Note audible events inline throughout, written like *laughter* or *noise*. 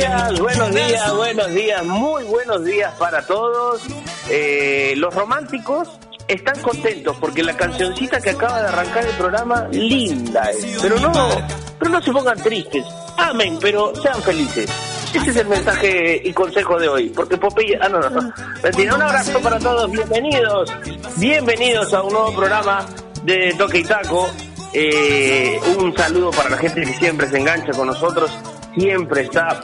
días, buenos días, buenos días, muy buenos días para todos. Eh, los románticos están contentos porque la cancioncita que acaba de arrancar el programa, linda es. Pero no, pero no se pongan tristes. Amen, pero sean felices. Ese es el mensaje y consejo de hoy. Porque Popeye. Ah, no, no, no. Un abrazo para todos. Bienvenidos. Bienvenidos a un nuevo programa de Toque y Taco. Eh, un saludo para la gente que siempre se engancha con nosotros. Siempre está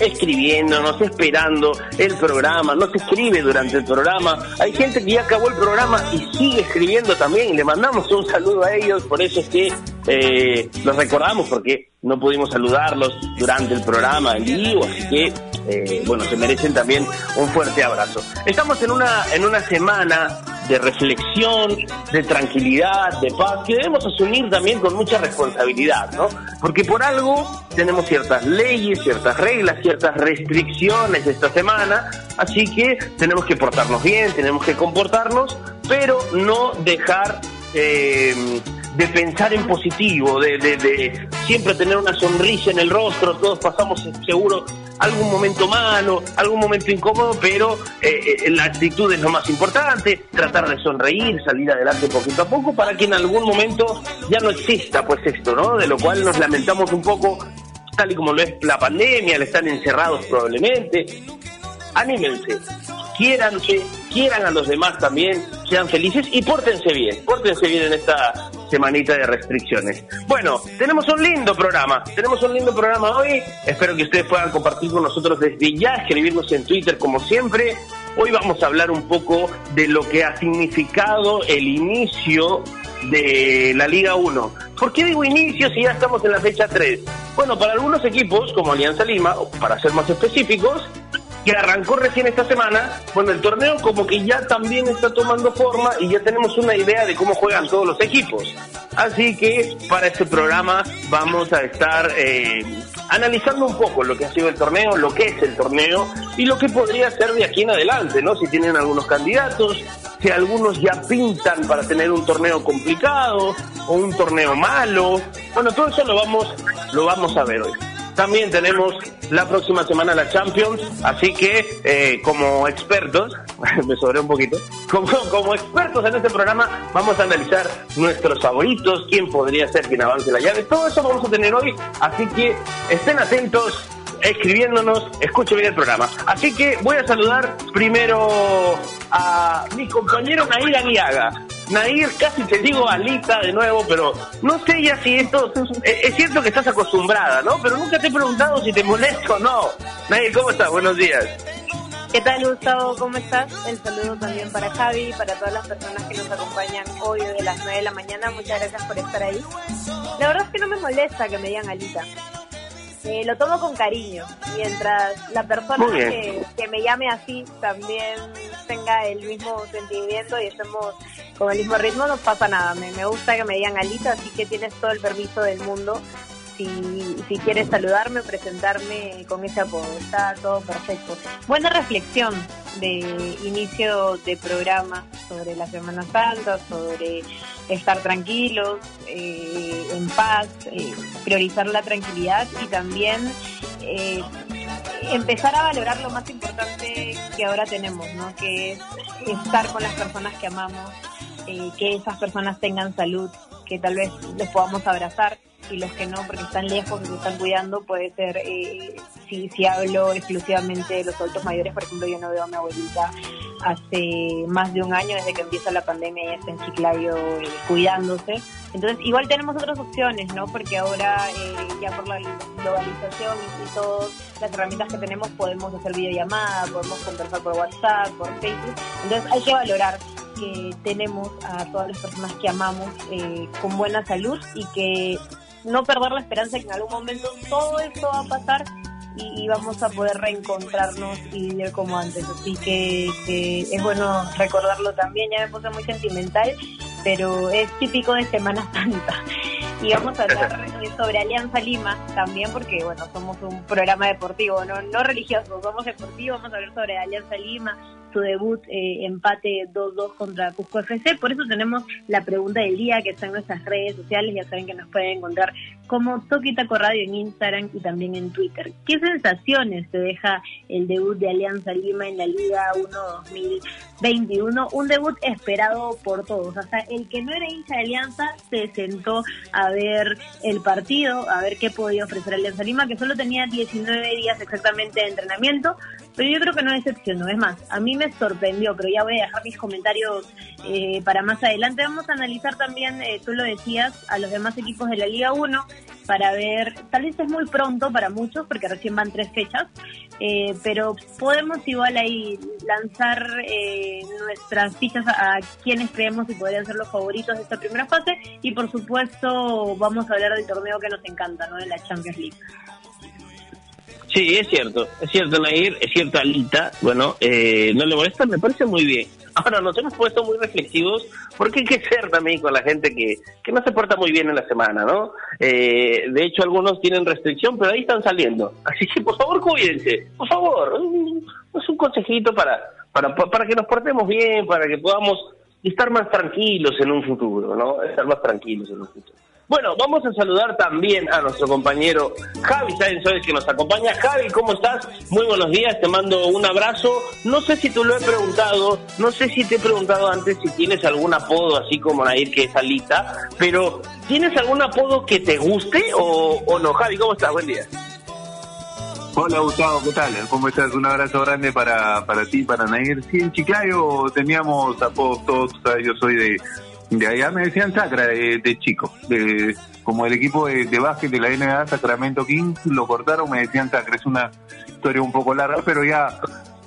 escribiéndonos, esperando el programa, nos escribe durante el programa. Hay gente que ya acabó el programa y sigue escribiendo también. Le mandamos un saludo a ellos, por eso es que eh, los recordamos, porque no pudimos saludarlos durante el programa en vivo, así que eh, bueno, se merecen también un fuerte abrazo. Estamos en una, en una semana de reflexión, de tranquilidad, de paz, que debemos asumir también con mucha responsabilidad, ¿no? Porque por algo tenemos ciertas leyes, ciertas reglas, ciertas restricciones esta semana, así que tenemos que portarnos bien, tenemos que comportarnos, pero no dejar eh, de pensar en positivo, de, de, siempre tener una sonrisa en el rostro, todos pasamos seguro algún momento malo, algún momento incómodo, pero eh, eh, la actitud es lo más importante, tratar de sonreír, salir adelante poquito a poco para que en algún momento ya no exista pues esto, ¿no? De lo cual nos lamentamos un poco, tal y como lo es la pandemia, le están encerrados probablemente. Anímense, quiéranse, quieran a los demás también, sean felices y pórtense bien, pórtense bien en esta semanita de restricciones. Bueno, tenemos un lindo programa, tenemos un lindo programa hoy, espero que ustedes puedan compartir con nosotros desde ya, escribirnos en Twitter como siempre. Hoy vamos a hablar un poco de lo que ha significado el inicio de la Liga 1. ¿Por qué digo inicio si ya estamos en la fecha 3? Bueno, para algunos equipos, como Alianza Lima, para ser más específicos, que arrancó recién esta semana, bueno, el torneo como que ya también está tomando forma y ya tenemos una idea de cómo juegan todos los equipos. Así que para este programa vamos a estar eh, analizando un poco lo que ha sido el torneo, lo que es el torneo y lo que podría ser de aquí en adelante, ¿no? Si tienen algunos candidatos, si algunos ya pintan para tener un torneo complicado o un torneo malo. Bueno, todo eso lo vamos, lo vamos a ver hoy. También tenemos la próxima semana la Champions, así que eh, como expertos, *laughs* me sobré un poquito, como, expertos en este programa vamos a analizar nuestros favoritos, quién podría ser quien avance la llave, todo eso vamos a tener hoy, así que estén atentos escribiéndonos, escuchen bien el programa. Así que voy a saludar primero a mi compañero Nair Aguiaga. Nair, casi te digo Alita de nuevo, pero no sé ya si esto... Es cierto que estás acostumbrada, ¿no? Pero nunca te he preguntado si te molesto o no. Nair, ¿cómo estás? Buenos días. ¿Qué tal, Gustavo? ¿Cómo estás? El saludo también para Javi, para todas las personas que nos acompañan hoy de las 9 de la mañana. Muchas gracias por estar ahí. La verdad es que no me molesta que me digan Alita. Eh, lo tomo con cariño. Mientras la persona que, que, me llame así también tenga el mismo sentimiento y estemos con el mismo ritmo, no pasa nada. Me, me gusta que me digan Alita, así que tienes todo el permiso del mundo si, si quieres saludarme, presentarme con ese apodo. Está todo perfecto. Buena reflexión de inicio de programa sobre la Semana Santa, sobre estar tranquilos, eh, en paz, eh, priorizar la tranquilidad y también eh, empezar a valorar lo más importante que ahora tenemos, ¿no? que es estar con las personas que amamos, que esas personas tengan salud, que tal vez les podamos abrazar y los que no porque están lejos y se están cuidando puede ser eh, si, si hablo exclusivamente de los adultos mayores por ejemplo yo no veo a mi abuelita hace más de un año desde que empieza la pandemia ya está en Chiclayo eh, cuidándose. Entonces igual tenemos otras opciones no porque ahora eh, ya por la globalización y, todas las herramientas que tenemos podemos hacer videollamada podemos conversar por WhatsApp por Facebook. Entonces hay que valorar que tenemos a todas las personas que amamos con buena salud y que no perder la esperanza que en algún momento todo esto va a pasar y, vamos a poder reencontrarnos y vivir como antes. Así que, es bueno recordarlo también. Ya me puse muy sentimental, pero es típico de Semana *laughs* Santa. Y vamos a hablar sobre Alianza Lima también, porque bueno, somos un programa deportivo, no, no religioso, somos deportivos. Vamos a hablar sobre Alianza Lima, su debut eh, empate 2-2 contra Cusco FC. Por eso tenemos la pregunta del día que está en nuestras redes sociales. Ya saben que nos pueden encontrar como Toquitaco Radio en Instagram y también en Twitter. ¿Qué sensaciones te deja el debut de Alianza Lima en la Liga 1 2021? Un debut esperado por todos. Hasta el que no era hincha de Alianza se sentó a ver el partido, a ver qué podía ofrecer Alianza Lima, que solo tenía 19 días exactamente de entrenamiento, pero yo creo que no decepcionó. Es más, a mí me sorprendió, pero ya voy a dejar mis comentarios eh, para más adelante. Vamos a analizar también, eh, tú lo decías, a los demás equipos de la Liga 1 para ver, tal vez es muy pronto para muchos porque recién van tres fechas, eh, pero podemos igual ahí lanzar nuestras fichas a, quienes creemos que podrían ser los favoritos de esta primera fase y por supuesto vamos a hablar del torneo que nos encanta, ¿no? De la Champions League. Sí, es cierto, es cierto, Nair, es cierto, Alita, bueno, eh, no le molesta, me parece muy bien. *laughs* Ahora, nos hemos puesto muy reflexivos porque hay que ser también con la gente que, que no se porta muy bien en la semana, ¿no? Eh, de hecho, algunos tienen restricción, pero ahí están saliendo. Así que, por favor, cuídense, por favor. Es un consejito para, para, para que nos portemos bien, para que podamos estar más tranquilos en un futuro, ¿no? Estar más tranquilos en un futuro. Bueno, vamos a saludar también a nuestro compañero Javi Sáenz que nos acompaña. Javi, ¿cómo estás? Muy buenos días, te mando un abrazo. No sé si tú lo he preguntado, no sé si te he preguntado antes si tienes algún apodo así como Nair, que es Alita, pero ¿tienes algún apodo que te guste o, o no? Javi, ¿cómo estás? Buen día. Hola Gustavo, ¿qué tal? ¿Cómo estás? Un abrazo grande para, para ti, para Nair. Sí, en Chiclayo teníamos apodos todos, yo soy de de allá me decían Sacra de, chico. De, como el equipo de, básquet de la NBA, Sacramento Kings, lo cortaron, me decían Sacra. Es una historia un poco larga, pero ya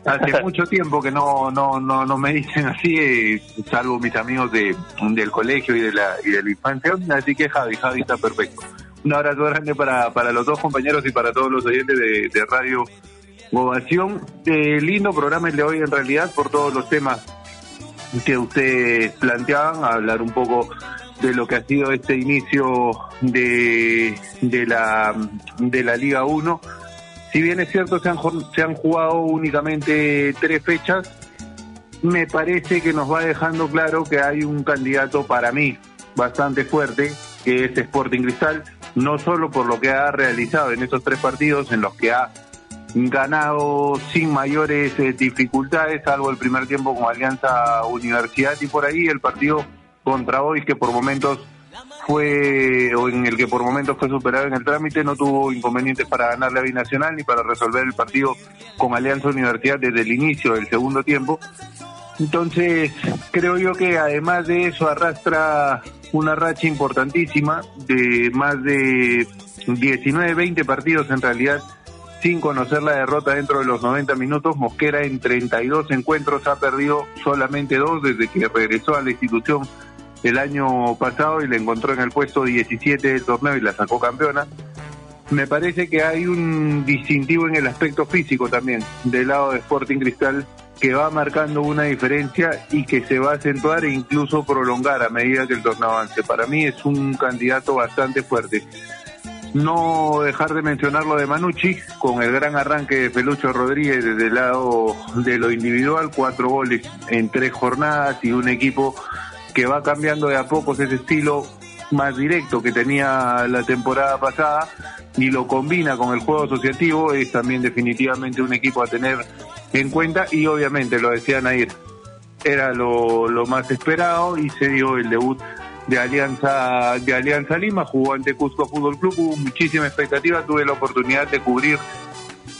hace *laughs* mucho tiempo que no no no, no me dicen así, eh, salvo mis amigos de, del colegio y de la y de la infancia. Así que Javi, Javi está perfecto. Un abrazo grande para, para los dos compañeros y para todos los oyentes de, de Radio Ovación. Eh, lindo programa el de hoy en realidad por todos los temas que ustedes planteaban, hablar un poco de lo que ha sido este inicio de, de, la, de la Liga 1. Si bien es cierto, se han, se han jugado únicamente tres fechas, me parece que nos va dejando claro que hay un candidato para mí bastante fuerte, que es Sporting Cristal, no solo por lo que ha realizado en estos tres partidos en los que ha ganado sin mayores eh, dificultades, salvo el primer tiempo con Alianza Universidad y por ahí el partido contra hoy que por momentos fue, o en el que por momentos fue superado en el trámite, no tuvo inconvenientes para ganarle a Binacional ni para resolver el partido con Alianza Universidad desde el inicio del segundo tiempo. Entonces, creo yo que además de eso arrastra una racha importantísima de más de 19, 20 partidos en realidad sin conocer la derrota dentro de los 90 minutos. Mosquera en 32 encuentros ha perdido solamente dos desde que regresó a la institución el año pasado y le encontró en el puesto 17 del torneo y la sacó campeona. Me parece que hay un distintivo en el aspecto físico también del lado de Sporting Cristal que va marcando una diferencia y que se va a acentuar e incluso prolongar a medida que el torneo avance. Para mí es un candidato bastante fuerte. No dejar de mencionar lo de Manucci, con el gran arranque de Pelucho Rodríguez desde el lado de lo individual, cuatro goles en tres jornadas y un equipo que va cambiando de a poco ese estilo más directo que tenía la temporada pasada y lo combina con el juego asociativo, es también definitivamente un equipo a tener en cuenta y obviamente lo decían ayer, era lo más esperado y se dio el debut de Alianza, de Alianza Lima, jugó ante Cusco Fútbol Club, hubo muchísima expectativa, tuve la oportunidad de cubrir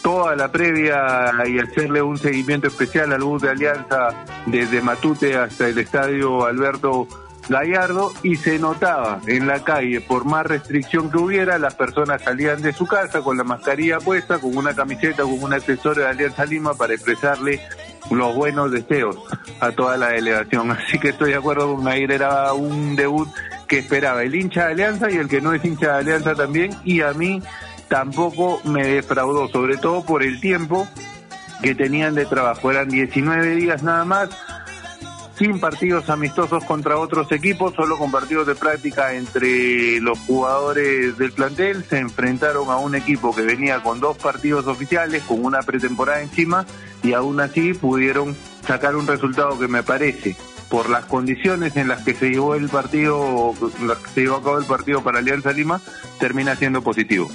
toda la previa y hacerle un seguimiento especial al bus de Alianza desde Matute hasta el estadio Alberto Gallardo y se notaba en la calle, por más restricción que hubiera, las personas salían de su casa con la mascarilla puesta, con una camiseta, con un accesorio de Alianza Lima para expresarle los buenos deseos a toda la delegación. Así que estoy de acuerdo con Nair, era un debut que esperaba el hincha de Alianza y el que no es hincha de Alianza también, y a mí tampoco me defraudó, sobre todo por el tiempo que tenían de trabajo. Eran 19 días nada más, sin partidos amistosos contra otros equipos, solo con partidos de práctica entre los jugadores del plantel. Se enfrentaron a un equipo que venía con dos partidos oficiales, con una pretemporada encima, y aún así pudieron sacar un resultado que me parece por las condiciones en las que se llevó el partido, las que se llevó a cabo el partido para Alianza Lima, termina siendo positivo.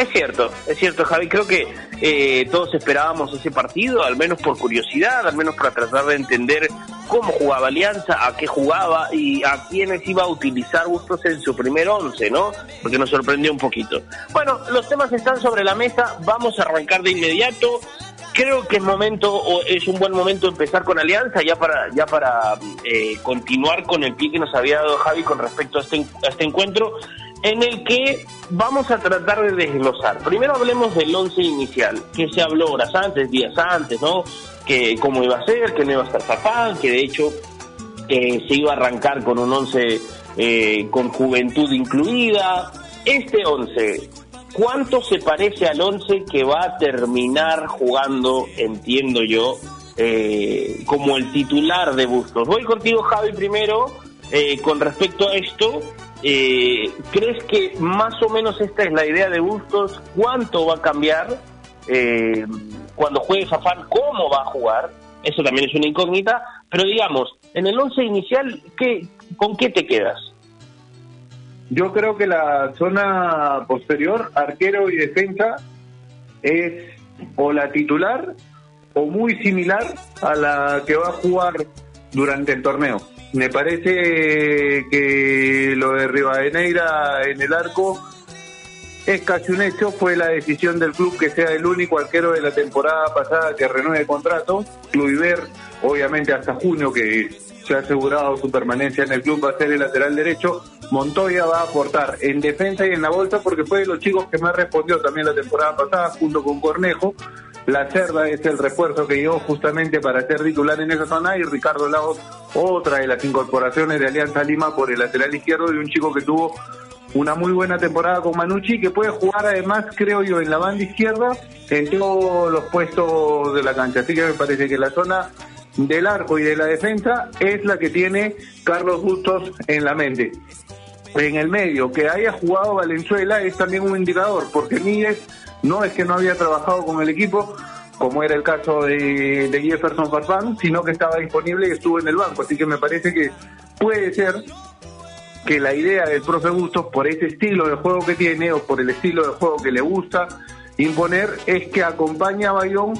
Es cierto, es cierto, Javi. Creo que eh, todos esperábamos ese partido, al menos por curiosidad, al menos para tratar de entender cómo jugaba Alianza, a qué jugaba y a quiénes iba a utilizar Bustos en su primer once, ¿no? Porque nos sorprendió un poquito. Bueno, los temas están sobre la mesa, vamos a arrancar de inmediato. Creo que es momento, o es un buen momento empezar con Alianza, ya para, ya para eh, continuar con el pie que nos había dado Javi con respecto a este, a este encuentro en el que vamos a tratar de desglosar. Primero hablemos del once inicial, que se habló horas antes, días antes, ¿no? Que cómo iba a ser, que no iba a estar Zapán, que de hecho eh, se iba a arrancar con un once eh, con juventud incluida. Este once, ¿cuánto se parece al once que va a terminar jugando, entiendo yo, eh, como el titular de Bustos? Voy contigo, Javi, primero, con respecto a esto eh, ¿Crees que más o menos esta es la idea de Bustos? ¿Cuánto va a cambiar eh, cuando juegue Fafán? ¿Cómo va a jugar? Eso también es una incógnita. Pero digamos, en el once inicial, ¿qué, ¿con qué te quedas? Yo creo que la zona posterior, arquero y defensa, es o la titular o muy similar a la que va a jugar durante el torneo. Me parece que lo de Rivadeneira en el arco es casi un hecho. Fue la decisión del club que sea el único arquero de la temporada pasada que renueve contrato. Cluiver, obviamente hasta junio, que se ha asegurado su permanencia en el club, va a ser el lateral derecho. Montoya va a aportar en defensa y en la bolsa porque fue de los chicos que más respondió también la temporada pasada junto con Cornejo. La Cerda es el refuerzo que llegó justamente para ser titular en esa zona y Ricardo Lagos, otra de las incorporaciones de Alianza Lima por el lateral izquierdo de un chico que tuvo una muy buena temporada con Manucci que puede jugar además, creo yo, en la banda izquierda en todos los puestos de la cancha. Así que me parece que la zona del arco y de la defensa es la que tiene Carlos Bustos en la mente. En el medio, que haya jugado Valenzuela es también un indicador, porque Míguez no es que no había trabajado con el equipo, como era el caso de, Jefferson Farfán, sino que estaba disponible y estuvo en el banco. Así que me parece que puede ser que la idea del profe Bustos, por ese estilo de juego que tiene o por el estilo de juego que le gusta imponer, es que acompaña a Bayón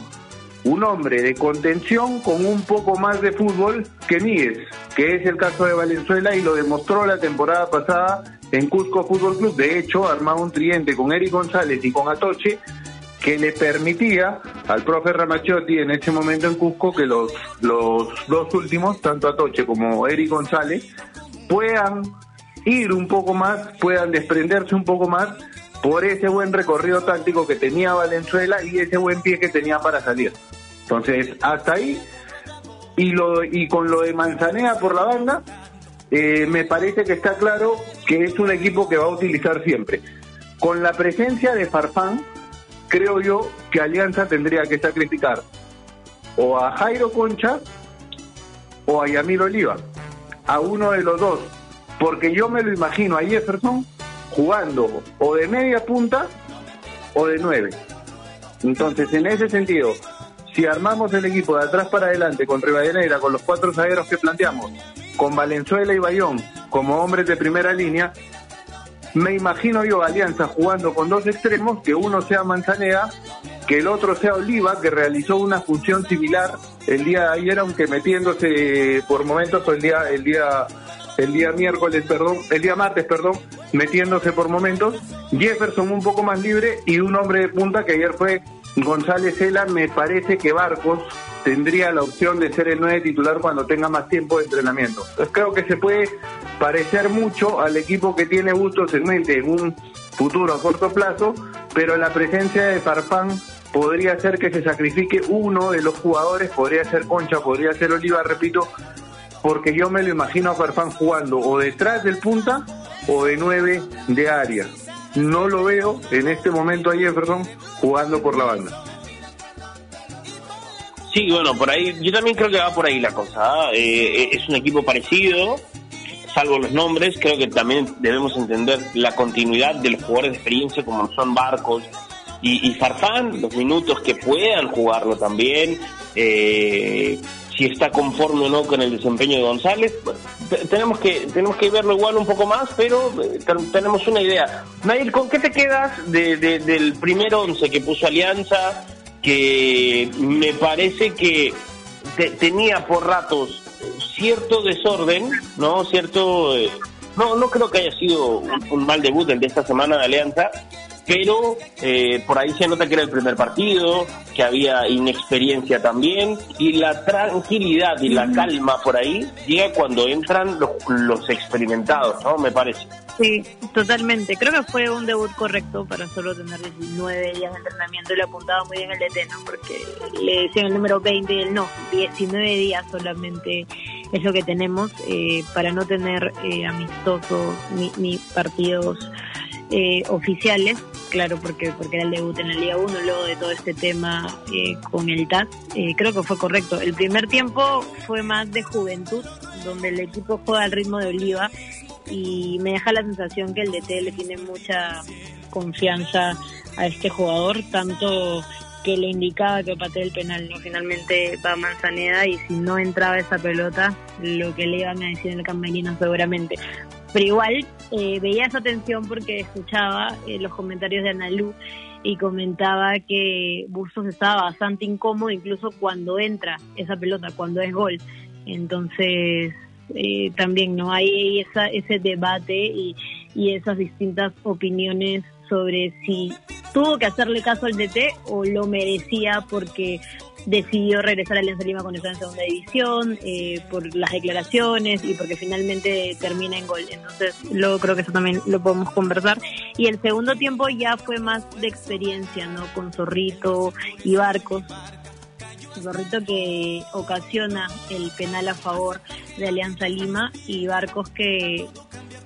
un hombre de contención con un poco más de fútbol que Níguez, que es el caso de Valenzuela y lo demostró la temporada pasada en Cusco Fútbol Club. De hecho, armaba un triente con Eric González y con Atoche que le permitía al profe Ramachotti en ese momento en Cusco que los, los dos últimos, tanto Atoche como Eric González, puedan ir un poco más, puedan desprenderse un poco más por ese buen recorrido táctico que tenía Valenzuela y ese buen pie que tenía para salir. Entonces, hasta ahí, y, lo, y con lo de Manzanea por la banda, eh, me parece que está claro que es un equipo que va a utilizar siempre. Con la presencia de Farfán, creo yo que Alianza tendría que sacrificar o a Jairo Concha o a Yamil Oliva, a uno de los dos, porque yo me lo imagino a Jefferson jugando o de media punta o de nueve. Entonces, en ese sentido, si armamos el equipo de atrás para adelante con Rivadeneira, con los cuatro zagueros que planteamos, con Valenzuela y Bayón como hombres de primera línea, me imagino yo Alianza jugando con dos extremos, que uno sea Manzanea, que el otro sea Oliva, que realizó una función similar el día de ayer, aunque metiéndose por momentos o el día, el día, el día miércoles, perdón, el día martes, perdón, metiéndose por momentos. Jefferson un poco más libre y un hombre de punta que ayer fue González Cela, me parece que Barcos tendría la opción de ser el nueve titular cuando tenga más tiempo de entrenamiento. Entonces creo que se puede parecer mucho al equipo que tiene Bustos en mente en un futuro a corto plazo, pero la presencia de Farfán podría ser que se sacrifique uno de los jugadores, podría ser Concha, podría ser Oliva, repito, porque yo me lo imagino a Farfán jugando o detrás del punta o de nueve de área. No lo veo en este momento a Jefferson jugando por la banda. Sí, bueno, por ahí, yo también creo que va por ahí la cosa. ¿ah? Eh, es un equipo parecido, salvo los nombres, creo que también debemos entender la continuidad de los jugadores de experiencia como son Barcos, y, Farfán, los minutos que puedan jugarlo también. Eh, si está conforme o no con el desempeño de González. tenemos que tenemos que verlo igual un poco más, pero eh, tenemos una idea. Nair, ¿con qué te quedas del primer once que puso Alianza? Que me parece que tenía por ratos cierto desorden, ¿no? Cierto... Eh, no, no creo que haya sido un, mal debut el de esta semana de Alianza, pero eh, por ahí se nota que era el primer partido, que había inexperiencia también, y la tranquilidad y la calma por ahí llega cuando entran los, experimentados, ¿no? Me parece. Sí, totalmente. Creo que fue un debut correcto para solo tener 19 días de entrenamiento y le apuntaba muy bien el DT, ¿no? Porque le decían el número 20 y él no, 19 días solamente es lo que tenemos eh, para no tener eh, amistosos ni, ni partidos eh, oficiales, claro, porque porque era el debut en la Liga 1, luego de todo este tema eh, con el TAS, eh, creo que fue correcto. El primer tiempo fue más de juventud, donde el equipo juega al ritmo de Oliva y me deja la sensación que el DT le tiene mucha confianza a este jugador, tanto que le indicaba que patee el penal, ¿no? Finalmente va Manzaneda y si no entraba esa pelota, lo que le iban a decir el camerino seguramente. Pero igual eh, veía esa tensión porque escuchaba eh, los comentarios de Analú y comentaba que Bustos estaba bastante incómodo incluso cuando entra esa pelota, cuando es gol. Entonces, eh, también no hay esa, ese debate y, y esas distintas opiniones sobre si tuvo que hacerle caso al DT o lo merecía porque decidió regresar a Alianza Lima cuando estaba en segunda división, eh, por las declaraciones y porque finalmente termina en gol. Entonces, luego creo que eso también lo podemos conversar. Y el segundo tiempo ya fue más de experiencia, ¿no? Con Zorrito y Barcos. Zorrito que ocasiona el penal a favor de Alianza Lima y Barcos que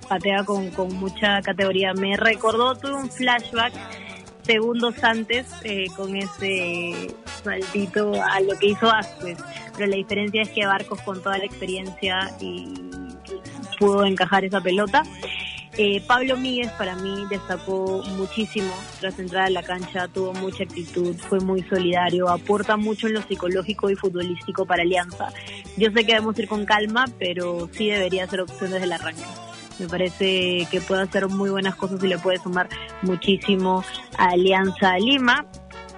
patea con, con mucha categoría. Me recordó, tuve un flashback segundos antes eh, con ese saltito a lo que hizo Asquez. Pero la diferencia es que Barcos con toda la experiencia y pudo encajar esa pelota. Eh, Pablo Míguez para mí destacó muchísimo tras entrar a la cancha, tuvo mucha actitud, fue muy solidario, aporta mucho en lo psicológico y futbolístico para Alianza. Yo sé que debemos ir con calma, pero sí debería ser opción desde el arranque. Me parece que puede hacer muy buenas cosas y le puede sumar muchísimo a Alianza Lima.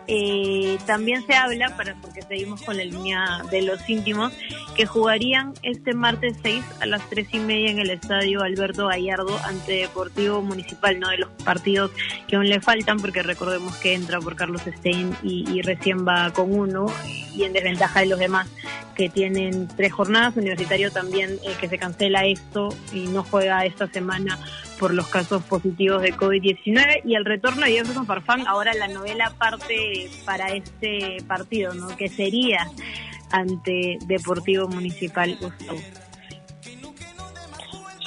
Eh, también se habla, para porque seguimos con la línea de los íntimos, que jugarían este martes 6 a las 3 y media en el estadio Alberto Gallardo ante Deportivo Municipal, no de los partidos que aún le faltan, porque recordemos que entra por Carlos Stein y, recién va con uno y en desventaja de los demás que tienen tres jornadas. Universitario también eh, que se cancela esto y no juega esta semana por los casos positivos de COVID-19 y el retorno de Jefferson Farfán, ahora la novela parte para este partido, ¿no? Que sería ante Deportivo Municipal Gustavo.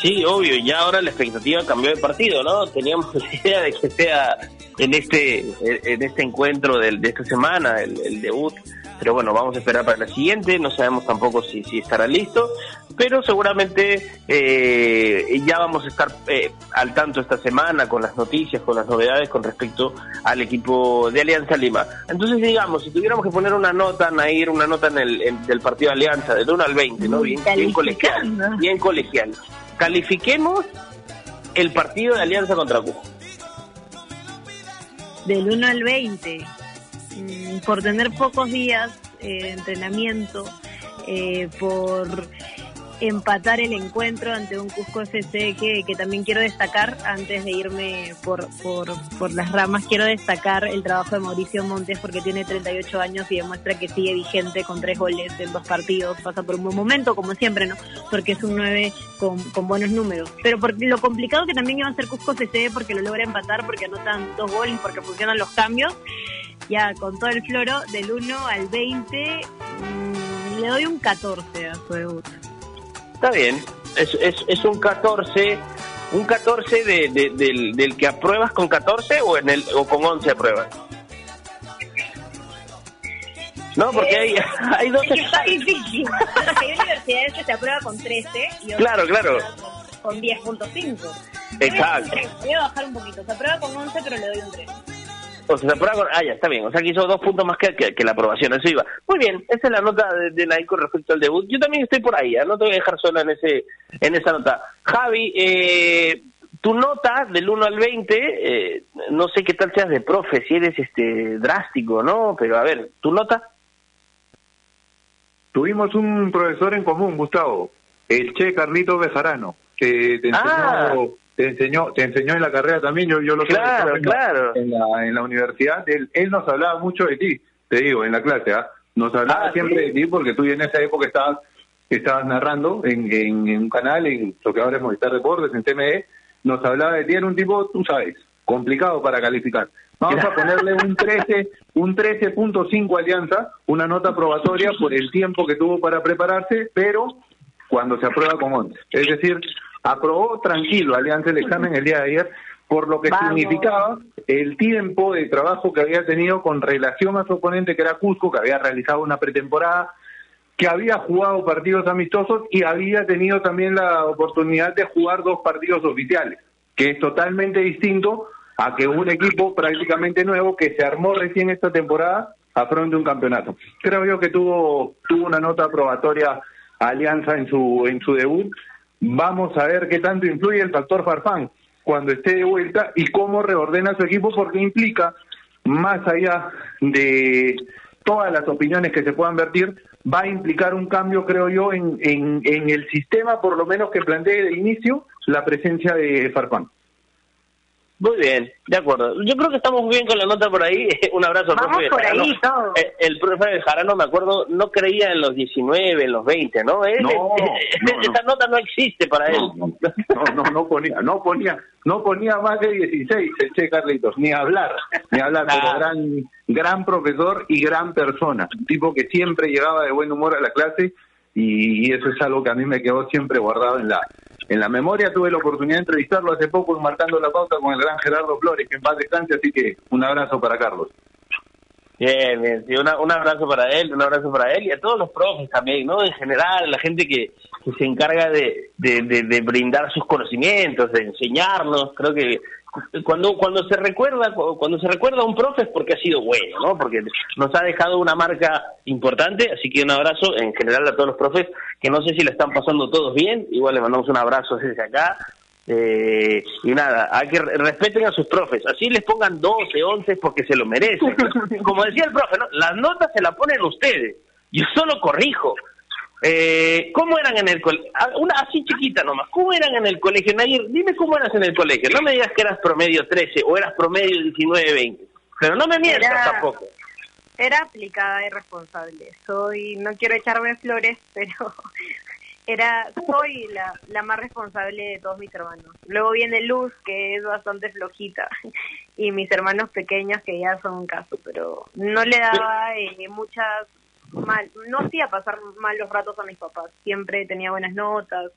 Sí, obvio, ya ahora la expectativa cambió de partido, ¿no? Teníamos *laughs* la idea de que sea en este en este encuentro de, de esta semana, el, el debut pero bueno, vamos a esperar para la siguiente, no sabemos tampoco si, si estará listo, pero seguramente eh, ya vamos a estar eh, al tanto esta semana con las noticias, con las novedades con respecto al equipo de Alianza Lima. Entonces, digamos, si tuviéramos que poner una nota, Nair, una nota en el del partido de Alianza, del 1 al 20, ¿no? Bien, bien colegial, bien colegial. Califiquemos el partido de Alianza contra Cuba. Del 1 al 20. Mm, por tener pocos días eh, de entrenamiento, eh, por empatar el encuentro ante un Cusco FC que, que también quiero destacar, antes de irme por, por, por, las ramas, quiero destacar el trabajo de Mauricio Montes porque tiene 38 años y demuestra que sigue vigente con tres goles en dos partidos, pasa por un buen momento, como siempre, ¿no? Porque es un 9 con, con buenos números. Pero por lo complicado que también iba a ser Cusco FC porque lo logra empatar, porque anotan dos goles, porque funcionan los cambios ya con todo el floro, del 1 al 20, mm, le doy un 14 a su debut. Está bien, es, es, es un 14, un 14 de, del, del, que apruebas con 14 o, en el, o con 11 apruebas. No, porque hay, *laughs* hay dos... está difícil. *laughs* hay universidades que se aprueba con 13 y claro, claro. con 10.5. Exacto. Voy a bajar un poquito. Se aprueba con 11, pero le doy un 3. O sea, se aprueba con... Ah, ya, está bien. O sea, que hizo dos puntos más que, que, la aprobación. Eso iba. Muy bien, esa es la nota de, de con respecto al debut. Yo también estoy por ahí, ¿eh? no te voy a dejar sola en, ese, en esa nota. Javi, eh, tu nota del 1 al 20, eh, no sé qué tal seas de profe, si eres este drástico, ¿no? Pero a ver, ¿tu nota? Tuvimos un profesor en común, Gustavo, el Che Carlito Bejarano, que te enseñó... Ah te enseñó, te enseñó en la carrera también, yo, yo lo claro, claro. En, la, en la universidad, él, él nos hablaba mucho de ti, te digo, en la clase, ¿ah? Nos hablaba ah, siempre de ti porque tú en esa época estabas, estabas narrando en, en, un canal, en lo que ahora es Movistar Deportes, en TME, nos hablaba de ti, era un tipo, tú sabes, complicado para calificar. Vamos a ponerle un 13, un 13.5 Alianza, una nota probatoria por el tiempo que tuvo para prepararse, pero cuando se aprueba con 11. Es decir, aprobó tranquilo Alianza el examen el día de ayer, por lo que significaba el tiempo de trabajo que había tenido con relación a su oponente, que era Cusco, que había realizado una pretemporada, que había jugado partidos amistosos y había tenido también la oportunidad de jugar dos partidos oficiales, que es totalmente distinto a que un equipo prácticamente nuevo que se armó recién esta temporada afronte un campeonato. Creo yo que tuvo tuvo una nota probatoria Alianza en su en su debut Vamos a ver qué tanto influye el factor Farfán cuando esté de vuelta y cómo reordena su equipo, porque implica, más allá de todas las opiniones que se puedan vertir, va a implicar un cambio, creo yo, en, en, en el sistema, por lo menos que plantee de inicio, la presencia de Farfán. Muy bien, de acuerdo. Yo creo que estamos bien con la nota por ahí. *laughs* Un abrazo al profe por ahí, todo. Eh, el, profe de Jarano, me acuerdo, no creía en los 19, en los 20, *laughs* ¿no? no, esa nota no existe para él. No, no, no, ponía, no ponía, no ponía más de 16 el Che Carlitos, ni hablar, ni hablar, pero gran, gran profesor y gran persona. Un tipo que siempre llegaba de buen humor a la clase y eso es algo que a mí me quedó siempre guardado en la en la memoria. Tuve la oportunidad de entrevistarlo hace poco Marcando la Pauta con el gran Gerardo Flores, que en paz descanse, así que un abrazo para Carlos. Bien, bien, sí, un abrazo para él, un abrazo para él y a todos los profes también, ¿no? En general, la gente que, se encarga de, de, brindar sus conocimientos, de enseñarnos, creo que cuando cuando se recuerda cuando se recuerda a un profe es porque ha sido bueno, ¿no? Porque nos ha dejado una marca importante, así que un abrazo en general a todos los profes que no sé si le están pasando todos bien, igual le mandamos un abrazo desde acá. Eh, y nada, hay que respeten a sus profes, así les pongan 12, 11 porque se lo merecen. *laughs* Como decía el profe, ¿no? las notas se las ponen ustedes, yo solo corrijo. Eh, ¿Cómo eran en el colegio? Ah, una así chiquita nomás. ¿Cómo eran en el colegio? Nair, dime cómo eras en el colegio. No me digas que eras promedio 13 o eras promedio 19, 20. Pero no me mientas tampoco. Era aplicada y responsable. Soy, no quiero echarme flores, *laughs* pero era soy la, la más responsable de todos mis hermanos. Luego viene Luz, que es bastante flojita, *laughs* y mis hermanos pequeños, que ya son un caso, pero no le daba eh, muchas mal, no hacía pasar malos ratos a mis papás, siempre tenía buenas notas.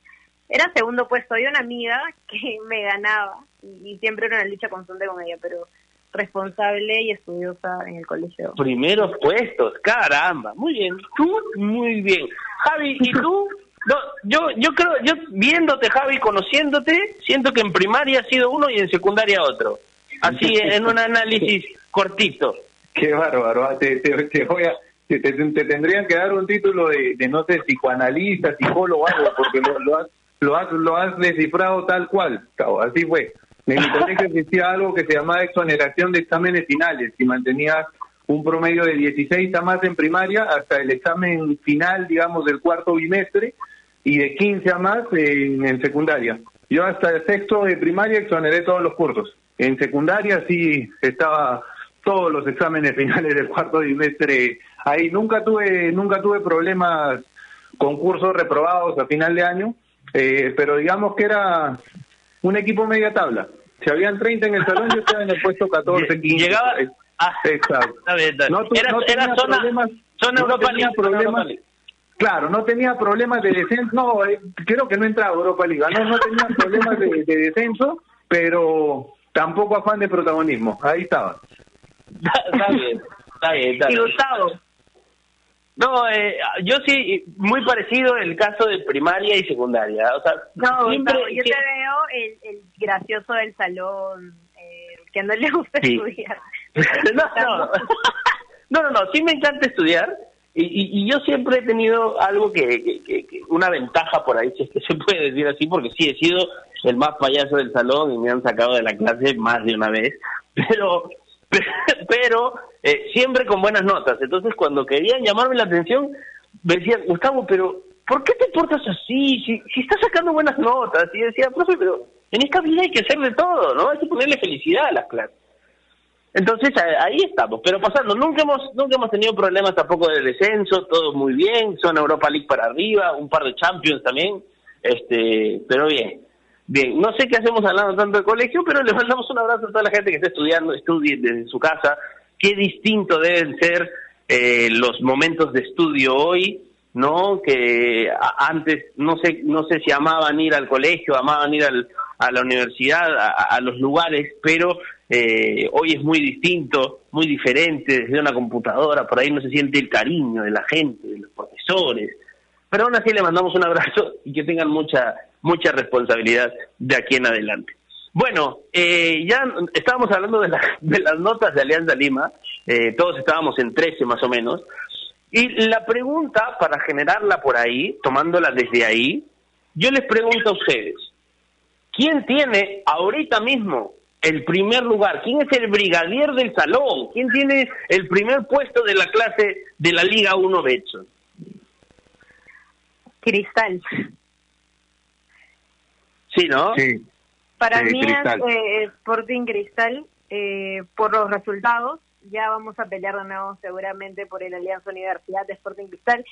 Era segundo puesto, había una amiga *laughs* que me ganaba y, siempre era una lucha constante con ella, pero responsable y estudiosa en el colegio. Primeros puestos, caramba, muy bien, tú muy bien. Javi, ¿y tú? *laughs* No, yo, yo creo, yo viéndote, Javi, conociéndote, siento que en primaria has sido uno y en secundaria otro. Así en un *laughs* análisis cortito. Qué bárbaro, te, te voy a te, tendrían que dar un título de, no sé, psicoanalista, psicólogo, algo, porque lo, has, lo, has, lo has descifrado tal cual, así fue. En mi colegio existía algo que se llamaba exoneración de exámenes finales, y mantenías un promedio de 16 a más en primaria hasta el examen final, digamos, del cuarto bimestre, y de 15 a más en secundaria. Yo hasta el sexto de primaria exoneré todos los cursos. En secundaria sí estaba todos los exámenes *laughs* finales del cuarto bimestre ahí. Nunca tuve, nunca tuve problemas con cursos reprobados a final de año, eh, pero digamos que era un equipo media tabla. Si habían 30 en el salón, yo estaba en el puesto 14, 15. Llegaba. Ah, exacto. No, era, tenía zona, problemas, no tenía problemas. Claro, no tenía problemas de descenso. No, eh, creo que no entraba Europa Liga. No, no tenía problemas de, de descenso, pero tampoco afán de protagonismo. Ahí estaba. *laughs* está bien, está bien. Está bien. Y Gustavo, no, eh, yo sí, muy parecido el caso de primaria y secundaria. O sea, no, yo te veo el, el, gracioso del salón, eh, que no le gusta estudiar. *laughs* no, no. no, no, no, sí me encanta estudiar y, y, yo siempre he tenido algo que, que, una ventaja por ahí, si es que se puede decir así, porque sí he sido el más payaso del salón y me han sacado de la clase más de una vez, pero *laughs* pero eh, siempre con buenas notas. Entonces, cuando querían llamarme la atención, me decían, Gustavo, pero ¿por qué te portas así? Si, si estás sacando buenas notas. Y decía, profe, pero en esta vida hay que hacer de todo, ¿no? Hay que ponerle felicidad a las clases. Entonces ahí estamos, pero pasando, nunca hemos nunca hemos tenido problemas tampoco de descenso, todo muy bien, son Europa League para arriba, un par de Champions también, este, pero bien. Bien, no sé qué hacemos hablando tanto de colegio, pero le mandamos un abrazo a toda la gente que está estudiando, estudie desde su casa. Qué distinto deben ser eh, los momentos de estudio hoy, ¿no? Que antes no sé no sé si amaban ir al colegio, amaban ir al, a la universidad, a, los lugares, pero eh, hoy es muy distinto, muy diferente desde una computadora, por ahí no se siente el cariño de la gente, de los profesores. Pero aún así le mandamos un abrazo y que tengan mucha mucha responsabilidad de aquí en adelante. Bueno, eh, ya estábamos hablando de, *laughs* de, las notas de Alianza Lima, eh, todos estábamos en 13 más o menos, y la pregunta, para generarla por ahí, tomándola desde ahí, yo les pregunto a ustedes, ¿quién tiene ahorita mismo el primer lugar? ¿Quién es el brigadier del salón? ¿Quién tiene el primer puesto de la clase de la Liga 1 Betson? Cristal. Sí, ¿no? Sí. Para mí es eh, Sporting Cristal eh, por los resultados. Ya vamos a pelear de nuevo seguramente por el Alianza Universidad de Sporting Cristal,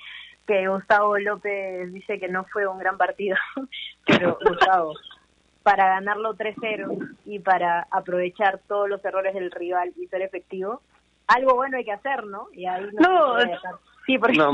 que Gustavo López dice que no fue un gran partido, *laughs* pero Gustavo, para ganarlo 3-0 y para aprovechar todos los errores del rival y ser efectivo, algo bueno hay que hacer, ¿no? Y ahí no, sí, porque, no,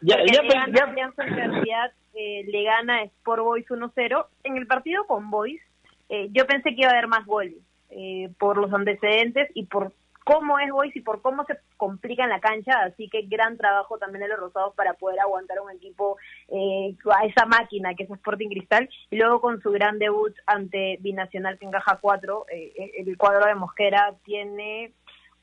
ya, ya, ya, Alianza Universidad eh, le gana Sport Boys 1-0. En el partido con Boys, eh, yo pensé que iba a haber más goles eh, por los antecedentes y por cómo es Boys y por cómo se complica en la cancha, así que gran trabajo también de los Rosados para poder aguantar un equipo a esa máquina que es Sporting Cristal, y luego con su gran debut ante Binacional que encaja 4, el cuadro de Mosquera tiene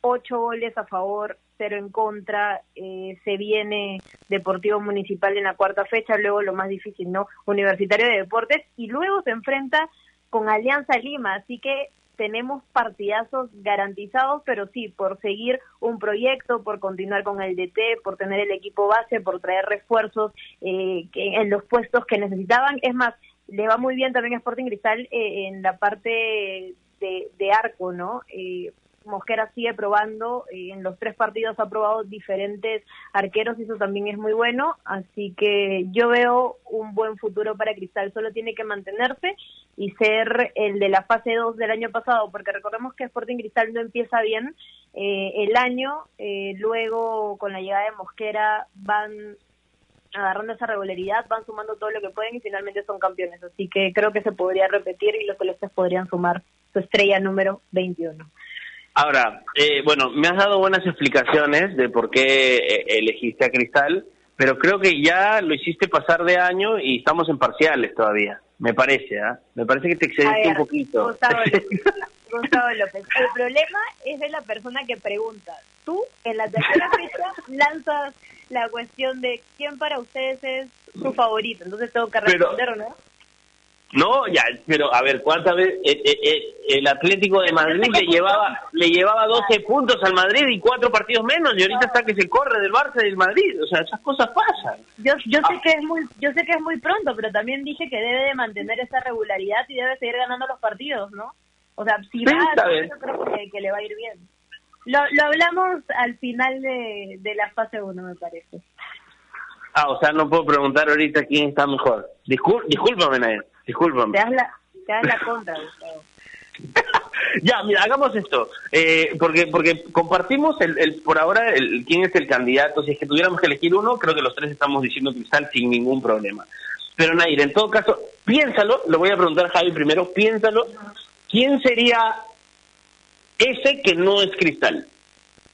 ocho goles a favor, cero en contra, eh, se viene Deportivo Municipal en la cuarta fecha, luego lo más difícil, ¿no? Universitario de Deportes, y luego se enfrenta con Alianza Lima, así que tenemos partidazos garantizados, pero sí, por seguir un proyecto, por continuar con el DT, por tener el equipo base, por traer refuerzos eh, en los puestos que necesitaban. Es más, le va muy bien también a Sporting Cristal eh, en la parte de, de arco, ¿no? Eh, Mosquera sigue probando, y en los tres partidos ha probado diferentes arqueros y eso también es muy bueno, así que yo veo un buen futuro para Cristal, solo tiene que mantenerse y ser el de la fase 2 del año pasado, porque recordemos que Sporting Cristal no empieza bien eh, el año, eh, luego con la llegada de Mosquera van agarrando esa regularidad, van sumando todo lo que pueden y finalmente son campeones. Así que creo que se podría repetir y los celestes podrían sumar su estrella número 21. Ahora, eh, bueno, me has dado buenas explicaciones de por qué eh, elegiste a Cristal, pero creo que ya lo hiciste pasar de año y estamos en parciales todavía, me parece, ¿ah? Me parece que te excediste un poquito. Gustavo *laughs* López, Gustavo López, el problema es de la persona que pregunta. Tú, en la tercera *laughs* fecha, lanzas la cuestión de quién para ustedes es su favorito, entonces tengo que responder, ¿no? No, ya, pero a ver, ¿cuántas veces eh, eh, eh, el Atlético de Madrid le llevaba le llevaba 12 puntos al Madrid y cuatro partidos menos y ahorita está que se corre del Barça y del Madrid, o sea, esas cosas pasan. Yo yo sé que es muy yo sé que es muy pronto, pero también dije que debe de mantener esa regularidad y debe seguir ganando los partidos, ¿no? O sea, si va, yo creo que, le va a ir bien. Lo, lo hablamos al final de, de la fase 1, me parece. Ah, o sea, no puedo preguntar ahorita quién está mejor. Discul discúlpame, Nair. Disculpame. Te das la, te la contra, Gustavo. *laughs* ya, mira, hagamos esto, eh, porque porque compartimos el, el por ahora el, quién es el candidato. Si es que tuviéramos que elegir uno, creo que los tres estamos diciendo Cristal sin ningún problema. Pero Nair, en todo caso, piénsalo, lo voy a preguntar a Javi primero, piénsalo, ¿quién sería ese que no es Cristal?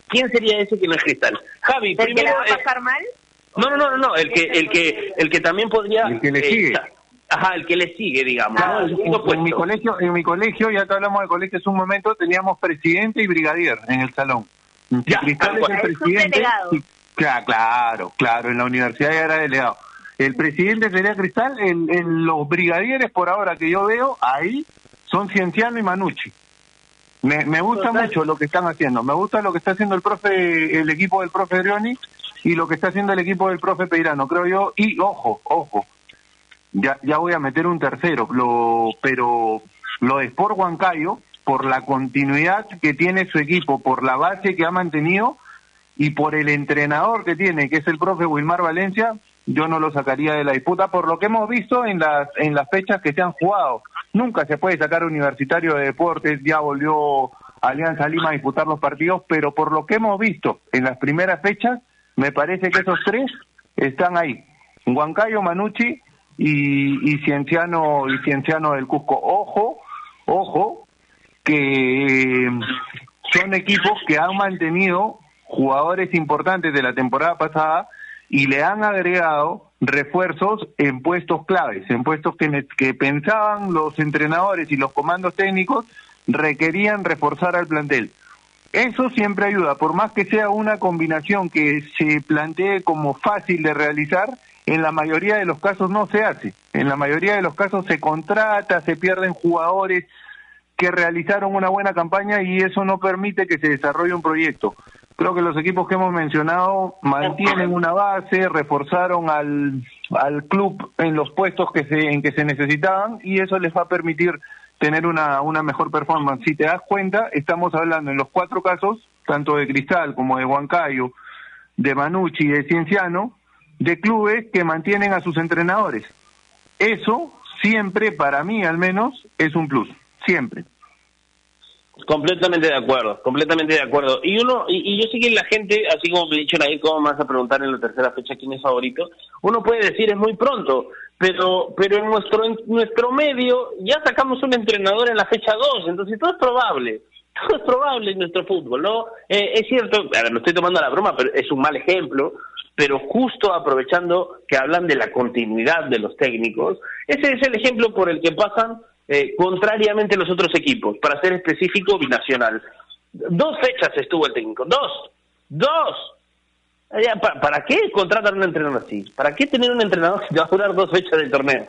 ¿Quién sería ese que no es Cristal? Javi, primero... va a pasar mal? No, no, no, no, el que, el que, el que también podría... El que le sigue. Ajá, el que le sigue, digamos. en, mi colegio, en mi colegio, ya que hablamos de colegio hace un momento, teníamos presidente y brigadier en el salón. Ya, Cristal es el presidente. claro, claro, claro, en la universidad ya era delegado. El presidente sería Cristal, en, los brigadieres por ahora que yo veo, ahí son Cienciano y Manucci. Me, me gusta mucho lo que están haciendo, me gusta lo que está haciendo el profe, el equipo del profe Drioni y lo que está haciendo el equipo del profe Peirano, creo yo, y ojo, ojo, ya, ya voy a meter un tercero, lo, pero lo de Sport Huancayo, por la continuidad que tiene su equipo, por la base que ha mantenido y por el entrenador que tiene, que es el profe Wilmar Valencia, yo no lo sacaría de la disputa por lo que hemos visto en las en las fechas que se han jugado. Nunca se puede sacar Universitario de Deportes, ya volvió Alianza Lima a disputar los partidos, pero por lo que hemos visto en las primeras fechas, me parece que esos tres están ahí. Huancayo, Manucci y, y Cienciano y Cienciano del Cusco. Ojo, ojo, que son equipos que han mantenido jugadores importantes de la temporada pasada y le han agregado refuerzos en puestos claves, en puestos que, que pensaban los entrenadores y los comandos técnicos requerían reforzar al plantel. Eso siempre ayuda, por más que sea una combinación que se plantee como fácil de realizar, en la mayoría de los casos no se hace. En la mayoría de los casos se contrata, se pierden jugadores que realizaron una buena campaña y eso no permite que se desarrolle un proyecto. Creo que los equipos que hemos mencionado mantienen una base, reforzaron al, al club en los puestos que se, en que se necesitaban y eso les va a permitir tener una, una mejor performance. Si te das cuenta, estamos hablando en los cuatro casos, tanto de Cristal como de Huancayo, de Manucci y de Cienciano, de clubes que mantienen a sus entrenadores. Eso siempre, para mí al menos, es un plus, siempre. Completamente de acuerdo, completamente de acuerdo. Y uno, y, yo sé que la gente, así como me dicho ahí, ¿cómo vas a preguntar en la tercera fecha quién es favorito? Uno puede decir es muy pronto, pero pero en nuestro en nuestro medio ya sacamos un entrenador en la fecha 2, entonces todo es probable. *laughs* Todo es probable en nuestro fútbol, ¿no? Eh, es cierto, a ver, lo estoy tomando a la broma, pero es un mal ejemplo, pero justo aprovechando que hablan de la continuidad de los técnicos, ese es el ejemplo por el que pasan eh, contrariamente a los otros equipos, para ser específico, binacional. Dos fechas estuvo el técnico, dos, dos. ¿Para, qué contratar un entrenador así? ¿Para qué tener un entrenador que va a durar dos fechas del torneo?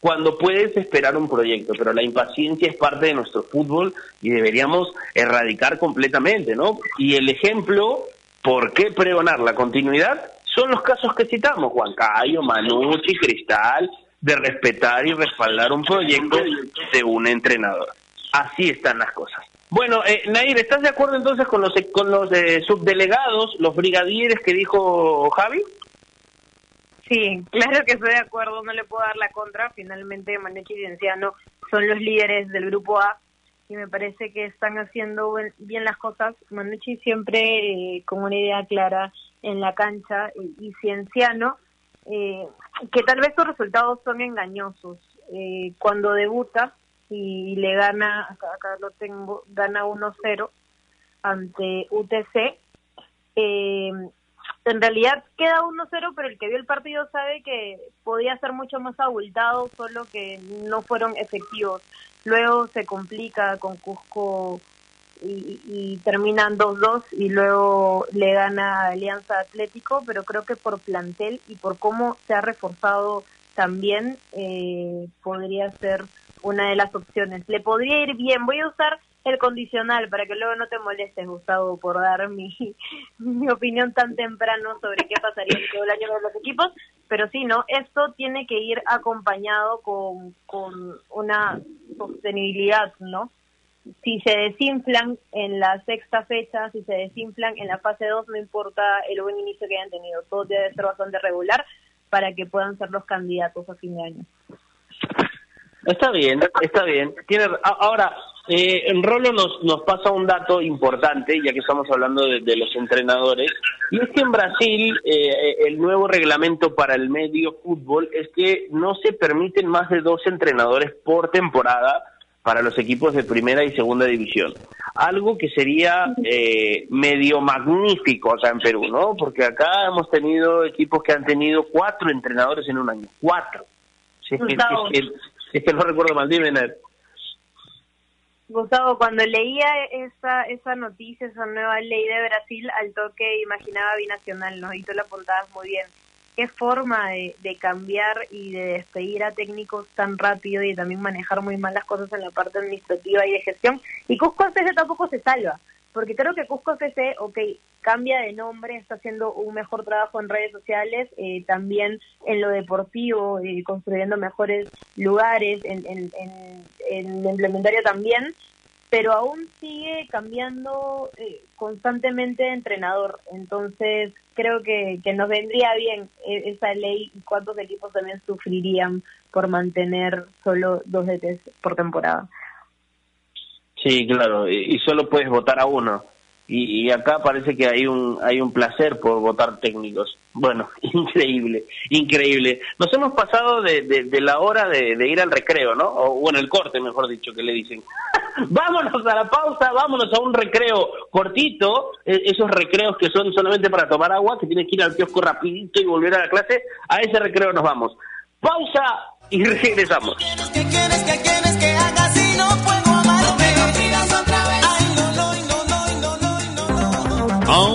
Cuando puedes esperar un proyecto, pero la impaciencia es parte de nuestro fútbol y deberíamos erradicar completamente, ¿no? Y el ejemplo, ¿por qué pregonar la continuidad? Son los casos que citamos, Juan Cayo, Manucci, Cristal, de respetar y respaldar un proyecto de un entrenador. Así están las cosas. Bueno, eh, Nair, ¿estás de acuerdo entonces con los con los eh, subdelegados, los brigadieres que dijo Javi? Sí, claro que estoy de acuerdo, no le puedo dar la contra. Finalmente, Manucci y Cienciano son los líderes del grupo A y me parece que están haciendo bien las cosas. Manucci siempre eh, con una idea clara en la cancha y, y Cienciano eh, que tal vez sus resultados son engañosos. Eh, cuando debuta y le gana, acá, lo tengo, gana 1-0 ante UTC, eh, en realidad queda 1-0, pero el que vio el partido sabe que podía ser mucho más abultado, solo que no fueron efectivos. Luego se complica con Cusco y, terminan 2-2 y luego le gana Alianza Atlético, pero creo que por plantel y por cómo se ha reforzado también eh, podría ser una de las opciones. Le podría ir bien, voy a usar el condicional para que luego no te molestes, Gustavo, por dar mi, *laughs* mi opinión tan temprano sobre qué pasaría todo el año de los equipos, pero sí, ¿no? Esto tiene que ir acompañado con, con una sostenibilidad, ¿no? Si se desinflan en la sexta fecha, si se desinflan en la fase 2, no importa el buen inicio que hayan tenido, todo debe ser bastante regular para que puedan ser los candidatos a fin de año. Está bien, está bien. Tiene, ahora, eh, Rolo nos, nos pasa un dato importante, ya que estamos hablando de, los entrenadores, y es que en Brasil eh, el nuevo reglamento para el medio fútbol es que no se permiten más de dos entrenadores por temporada para los equipos de primera y segunda división. Algo que sería eh, medio magnífico acá en Perú, ¿no? Porque acá hemos tenido equipos que han tenido cuatro entrenadores en un año, cuatro. Gustavo. Es que, no recuerdo mal, dime, Gustavo, cuando leía esa, esa noticia, esa nueva ley de Brasil, al toque imaginaba binacional, ¿no? Y tú lo apuntabas muy bien. Qué forma de, de cambiar y de despedir a técnicos tan rápido y también manejar muy mal las cosas en la parte administrativa y de gestión. Y Cusco ese tampoco se salva porque creo que Cusco FC, ok, cambia de nombre, está haciendo un mejor trabajo en redes sociales, eh, también en lo deportivo, eh, construyendo mejores lugares, en, en, en, el implementario también, pero aún sigue cambiando eh, constantemente de entrenador. Entonces, creo que, que nos vendría bien esa ley y cuántos equipos también sufrirían por mantener solo dos DTs por temporada. Sí, claro, y, solo puedes votar a uno. Y, acá parece que hay un hay un placer por votar técnicos. Bueno, *laughs* increíble, increíble. Nos hemos pasado de, de, la hora de, ir al recreo, ¿no? O bueno, el corte, mejor dicho, que le dicen. *laughs* vámonos a la pausa, vámonos a un recreo cortito, e, esos recreos que son solamente para tomar agua, que tienes que ir al kiosco rapidito y volver a la clase, a ese recreo nos vamos. Pausa y *laughs* regresamos. ¿Qué quieres, qué quieres que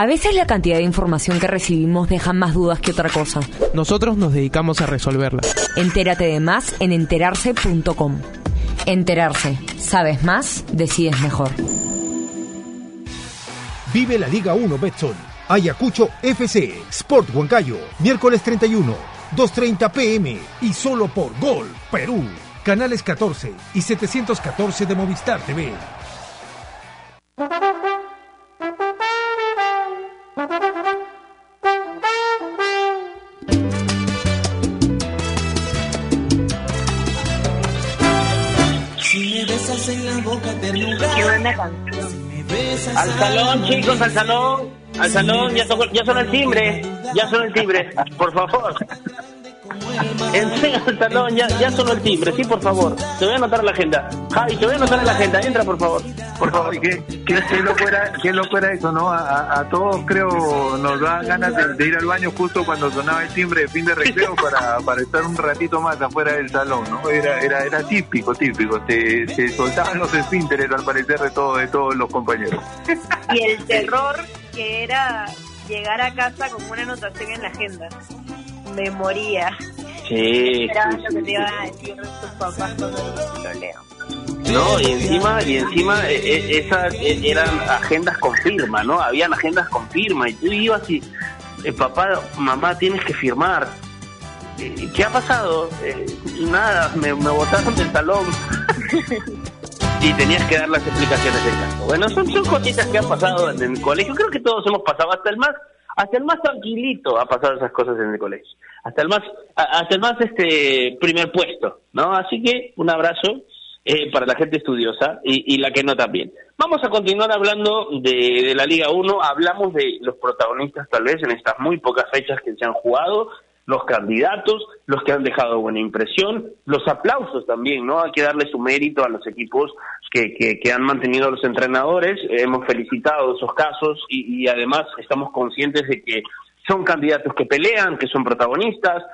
A veces la cantidad de información que recibimos deja más dudas que otra cosa. Nosotros nos dedicamos a resolverla. Entérate de más en enterarse.com. Enterarse. Sabes más, decides mejor. Vive la Liga 1 Betson. Ayacucho FC, Sport Huancayo, miércoles 31, 2.30 pm y solo por Gol, Perú. Canales 14 y 714 de Movistar TV. Al salón, chicos, al salón. Al salón, ya, ya son el timbre. Ya son el timbre. Por favor. *laughs* Enseña al salón, ya, ya sonó el timbre, sí, por favor. Te voy a anotar en la agenda. Javi, te voy a anotar en la agenda. Entra, por favor. Por favor, ¿qué, qué, qué loco, era, qué loco era eso, no? A, a, todos creo nos da ganas de, ir al baño justo cuando sonaba el timbre de fin de recreo para, para estar un ratito más afuera del salón, ¿no? Era, era, era típico, típico. Se, se soltaban los esfínteres al parecer de, todo, de todos los compañeros. Y el terror que era llegar a casa con una anotación en la agenda me moría. Sí. No, y encima, y encima eh, eh, esas eh, eran agendas con firma, ¿no? Habían agendas con firma y tú ibas y, papá, mamá, tienes que firmar. ¿Qué ha pasado? nada, me, me botaron del salón. *laughs* y tenías que dar las explicaciones de caso. Bueno, son, son cositas que han pasado en el colegio. Creo que todos hemos pasado, hasta el más hasta el más tranquilito ha pasado esas cosas en el colegio, hasta el más, hasta el más este primer puesto, ¿no? Así que un abrazo eh, para la gente estudiosa y, la que no también. Vamos a continuar hablando de, de la Liga 1, hablamos de los protagonistas tal vez en estas muy pocas fechas que se han jugado, los candidatos, los que han dejado buena impresión, los aplausos también, ¿no? Hay que darle su mérito a los equipos que, que, han mantenido a los entrenadores, hemos felicitado esos casos y, además estamos conscientes de que son candidatos que pelean, que son protagonistas.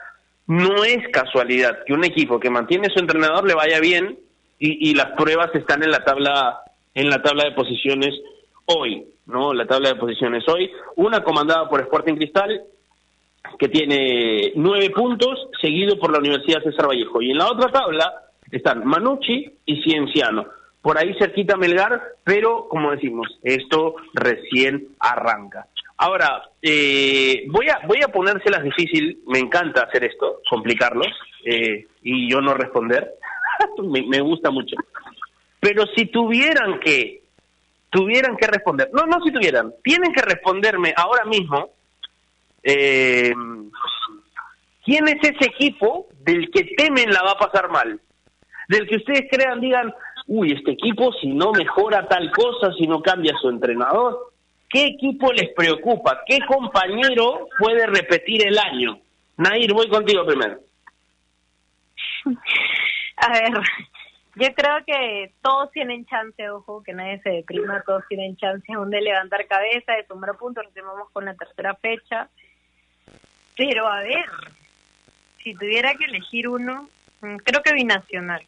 No es casualidad que un equipo que mantiene a su entrenador le vaya bien y, y las pruebas están en la tabla en la tabla de posiciones hoy, ¿no? La tabla de posiciones hoy, una comandada por Sporting Cristal que tiene nueve puntos, seguido por la Universidad César Vallejo. Y en la otra tabla están Manucci y Cienciano. Por ahí cerquita Melgar, pero como decimos, esto recién arranca. Ahora, eh, voy, a, voy a ponérselas difícil, me encanta hacer esto, complicarlos, eh, y yo no responder, *laughs* me, me gusta mucho. Pero si tuvieran que, tuvieran que responder, no, no si tuvieran, tienen que responderme ahora mismo eh, ¿quién es ese equipo del que temen la va a pasar mal? del que ustedes crean, digan, uy, este equipo si no mejora tal cosa, si no cambia su entrenador, ¿qué equipo les preocupa? ¿Qué compañero puede repetir el año? Nair, voy contigo primero. A ver, yo creo que todos tienen chance, ojo, que nadie se deprima, todos tienen chance aún de levantar cabeza, de sumar puntos, retomamos con la tercera fecha. Pero a ver, si tuviera que elegir uno, mm, creo que binacional.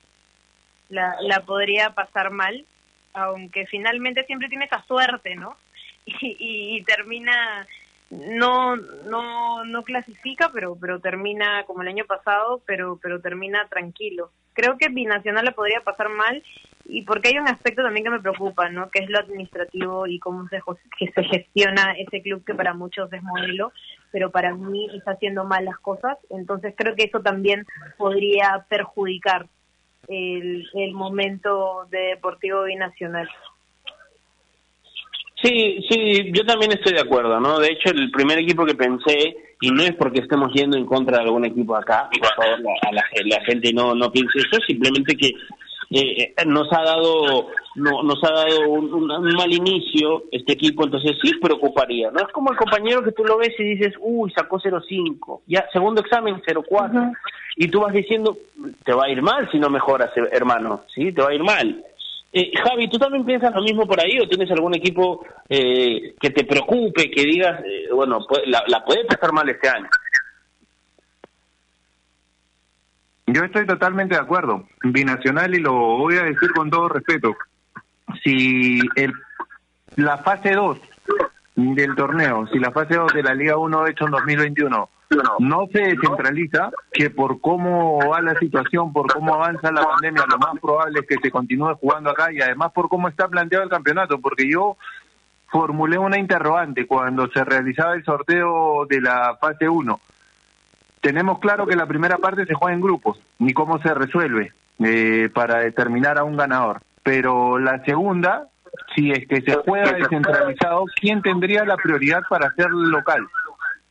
La, la podría pasar mal, aunque finalmente siempre tiene esa suerte, ¿no? *laughs* Y, y termina no no no clasifica pero pero termina como el año pasado pero pero termina tranquilo creo que binacional le podría pasar mal y porque hay un aspecto también que me preocupa no que es lo administrativo y cómo se que se gestiona ese club que para muchos es modelo pero para mí está haciendo mal las cosas entonces creo que eso también podría perjudicar el, el momento de Deportivo Binacional Sí, sí, yo también estoy de acuerdo, ¿no? De hecho, el primer equipo que pensé, y no es porque estemos yendo en contra de algún equipo acá, por favor, la, la gente no, no piense eso, simplemente que eh, eh, nos ha dado no, nos ha dado un, mal inicio este equipo, entonces sí preocuparía, ¿no? Es como el compañero que tú lo ves y dices, uy, sacó 0.5, ya, segundo examen 0.4, y tú vas diciendo, te va a ir mal si no mejoras, hermano, ¿sí? Te va a ir mal. Eh, Javi, ¿tú también piensas lo mismo por ahí o tienes algún equipo eh, que te preocupe, que digas, eh, bueno, la, la puede pasar mal este año? Yo estoy totalmente de acuerdo. Binacional y lo voy a decir con todo respeto. Si el, la fase 2 del torneo, si la fase 2 de la Liga 1 hecho en 2021 no se descentraliza, que por cómo va la situación, por cómo avanza la pandemia, lo más probable es que se continúe jugando acá y además por cómo está planteado el campeonato, porque yo formulé una interrogante cuando se realizaba el sorteo de la fase 1. Tenemos claro que la primera parte se juega en grupos, ni cómo se resuelve eh, para determinar a un ganador. Pero la segunda, si es que se juega descentralizado, ¿quién tendría la prioridad para ser local?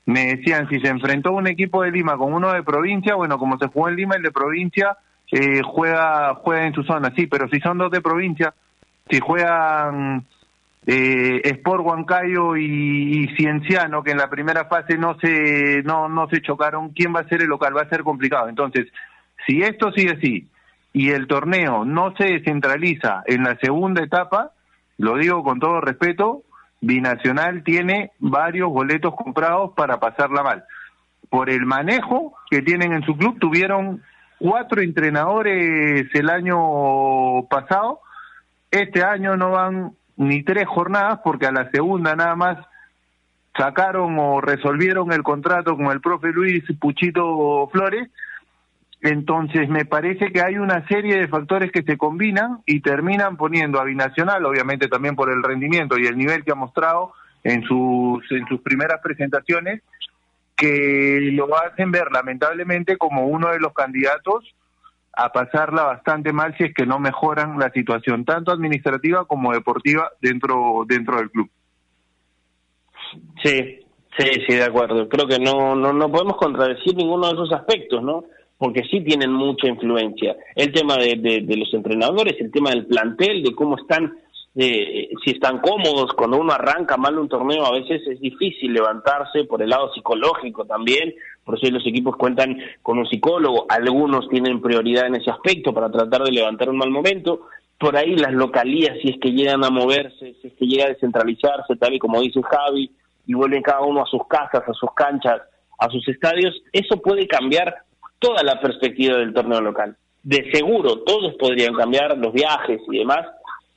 me decían si se enfrentó un equipo de Lima con uno de provincia, bueno, como se jugó en Lima, el de provincia eh, juega juega en su zona, sí, pero si son dos de provincia, si juegan eh, Sport Huancayo y, Cienciano, que en la primera fase no se no no se chocaron, ¿quién va a ser el local? Va a ser complicado. Entonces, si esto sigue así y el torneo no se descentraliza en la segunda etapa, lo digo con todo respeto, Binacional tiene varios boletos comprados para pasarla mal. Por el manejo que tienen en su club, tuvieron cuatro entrenadores el año pasado. Este año no van ni tres jornadas porque a la segunda nada más sacaron o resolvieron el contrato con el profe Luis Puchito Flores entonces, me parece que hay una serie de factores que se combinan y terminan poniendo a Binacional, obviamente también por el rendimiento y el nivel que ha mostrado en sus, en sus primeras presentaciones, que lo hacen ver lamentablemente como uno de los candidatos a pasarla bastante mal si es que no mejoran la situación tanto administrativa como deportiva dentro dentro del club. Sí, sí, sí, de acuerdo. Creo que no no no podemos contradecir ninguno de esos aspectos, ¿no? Porque sí tienen mucha influencia. El tema de, de, los entrenadores, el tema del plantel, de cómo están, eh, si están cómodos, cuando uno arranca mal un torneo a veces es difícil levantarse por el lado psicológico también, por eso los equipos cuentan con un psicólogo, algunos tienen prioridad en ese aspecto para tratar de levantar un mal momento, por ahí las localías, si es que llegan a moverse, si es que llega a descentralizarse, tal y como dice Javi, y vuelven cada uno a sus casas, a sus canchas, a sus estadios, eso puede cambiar toda la perspectiva del torneo local. De seguro, todos podrían cambiar los viajes y demás,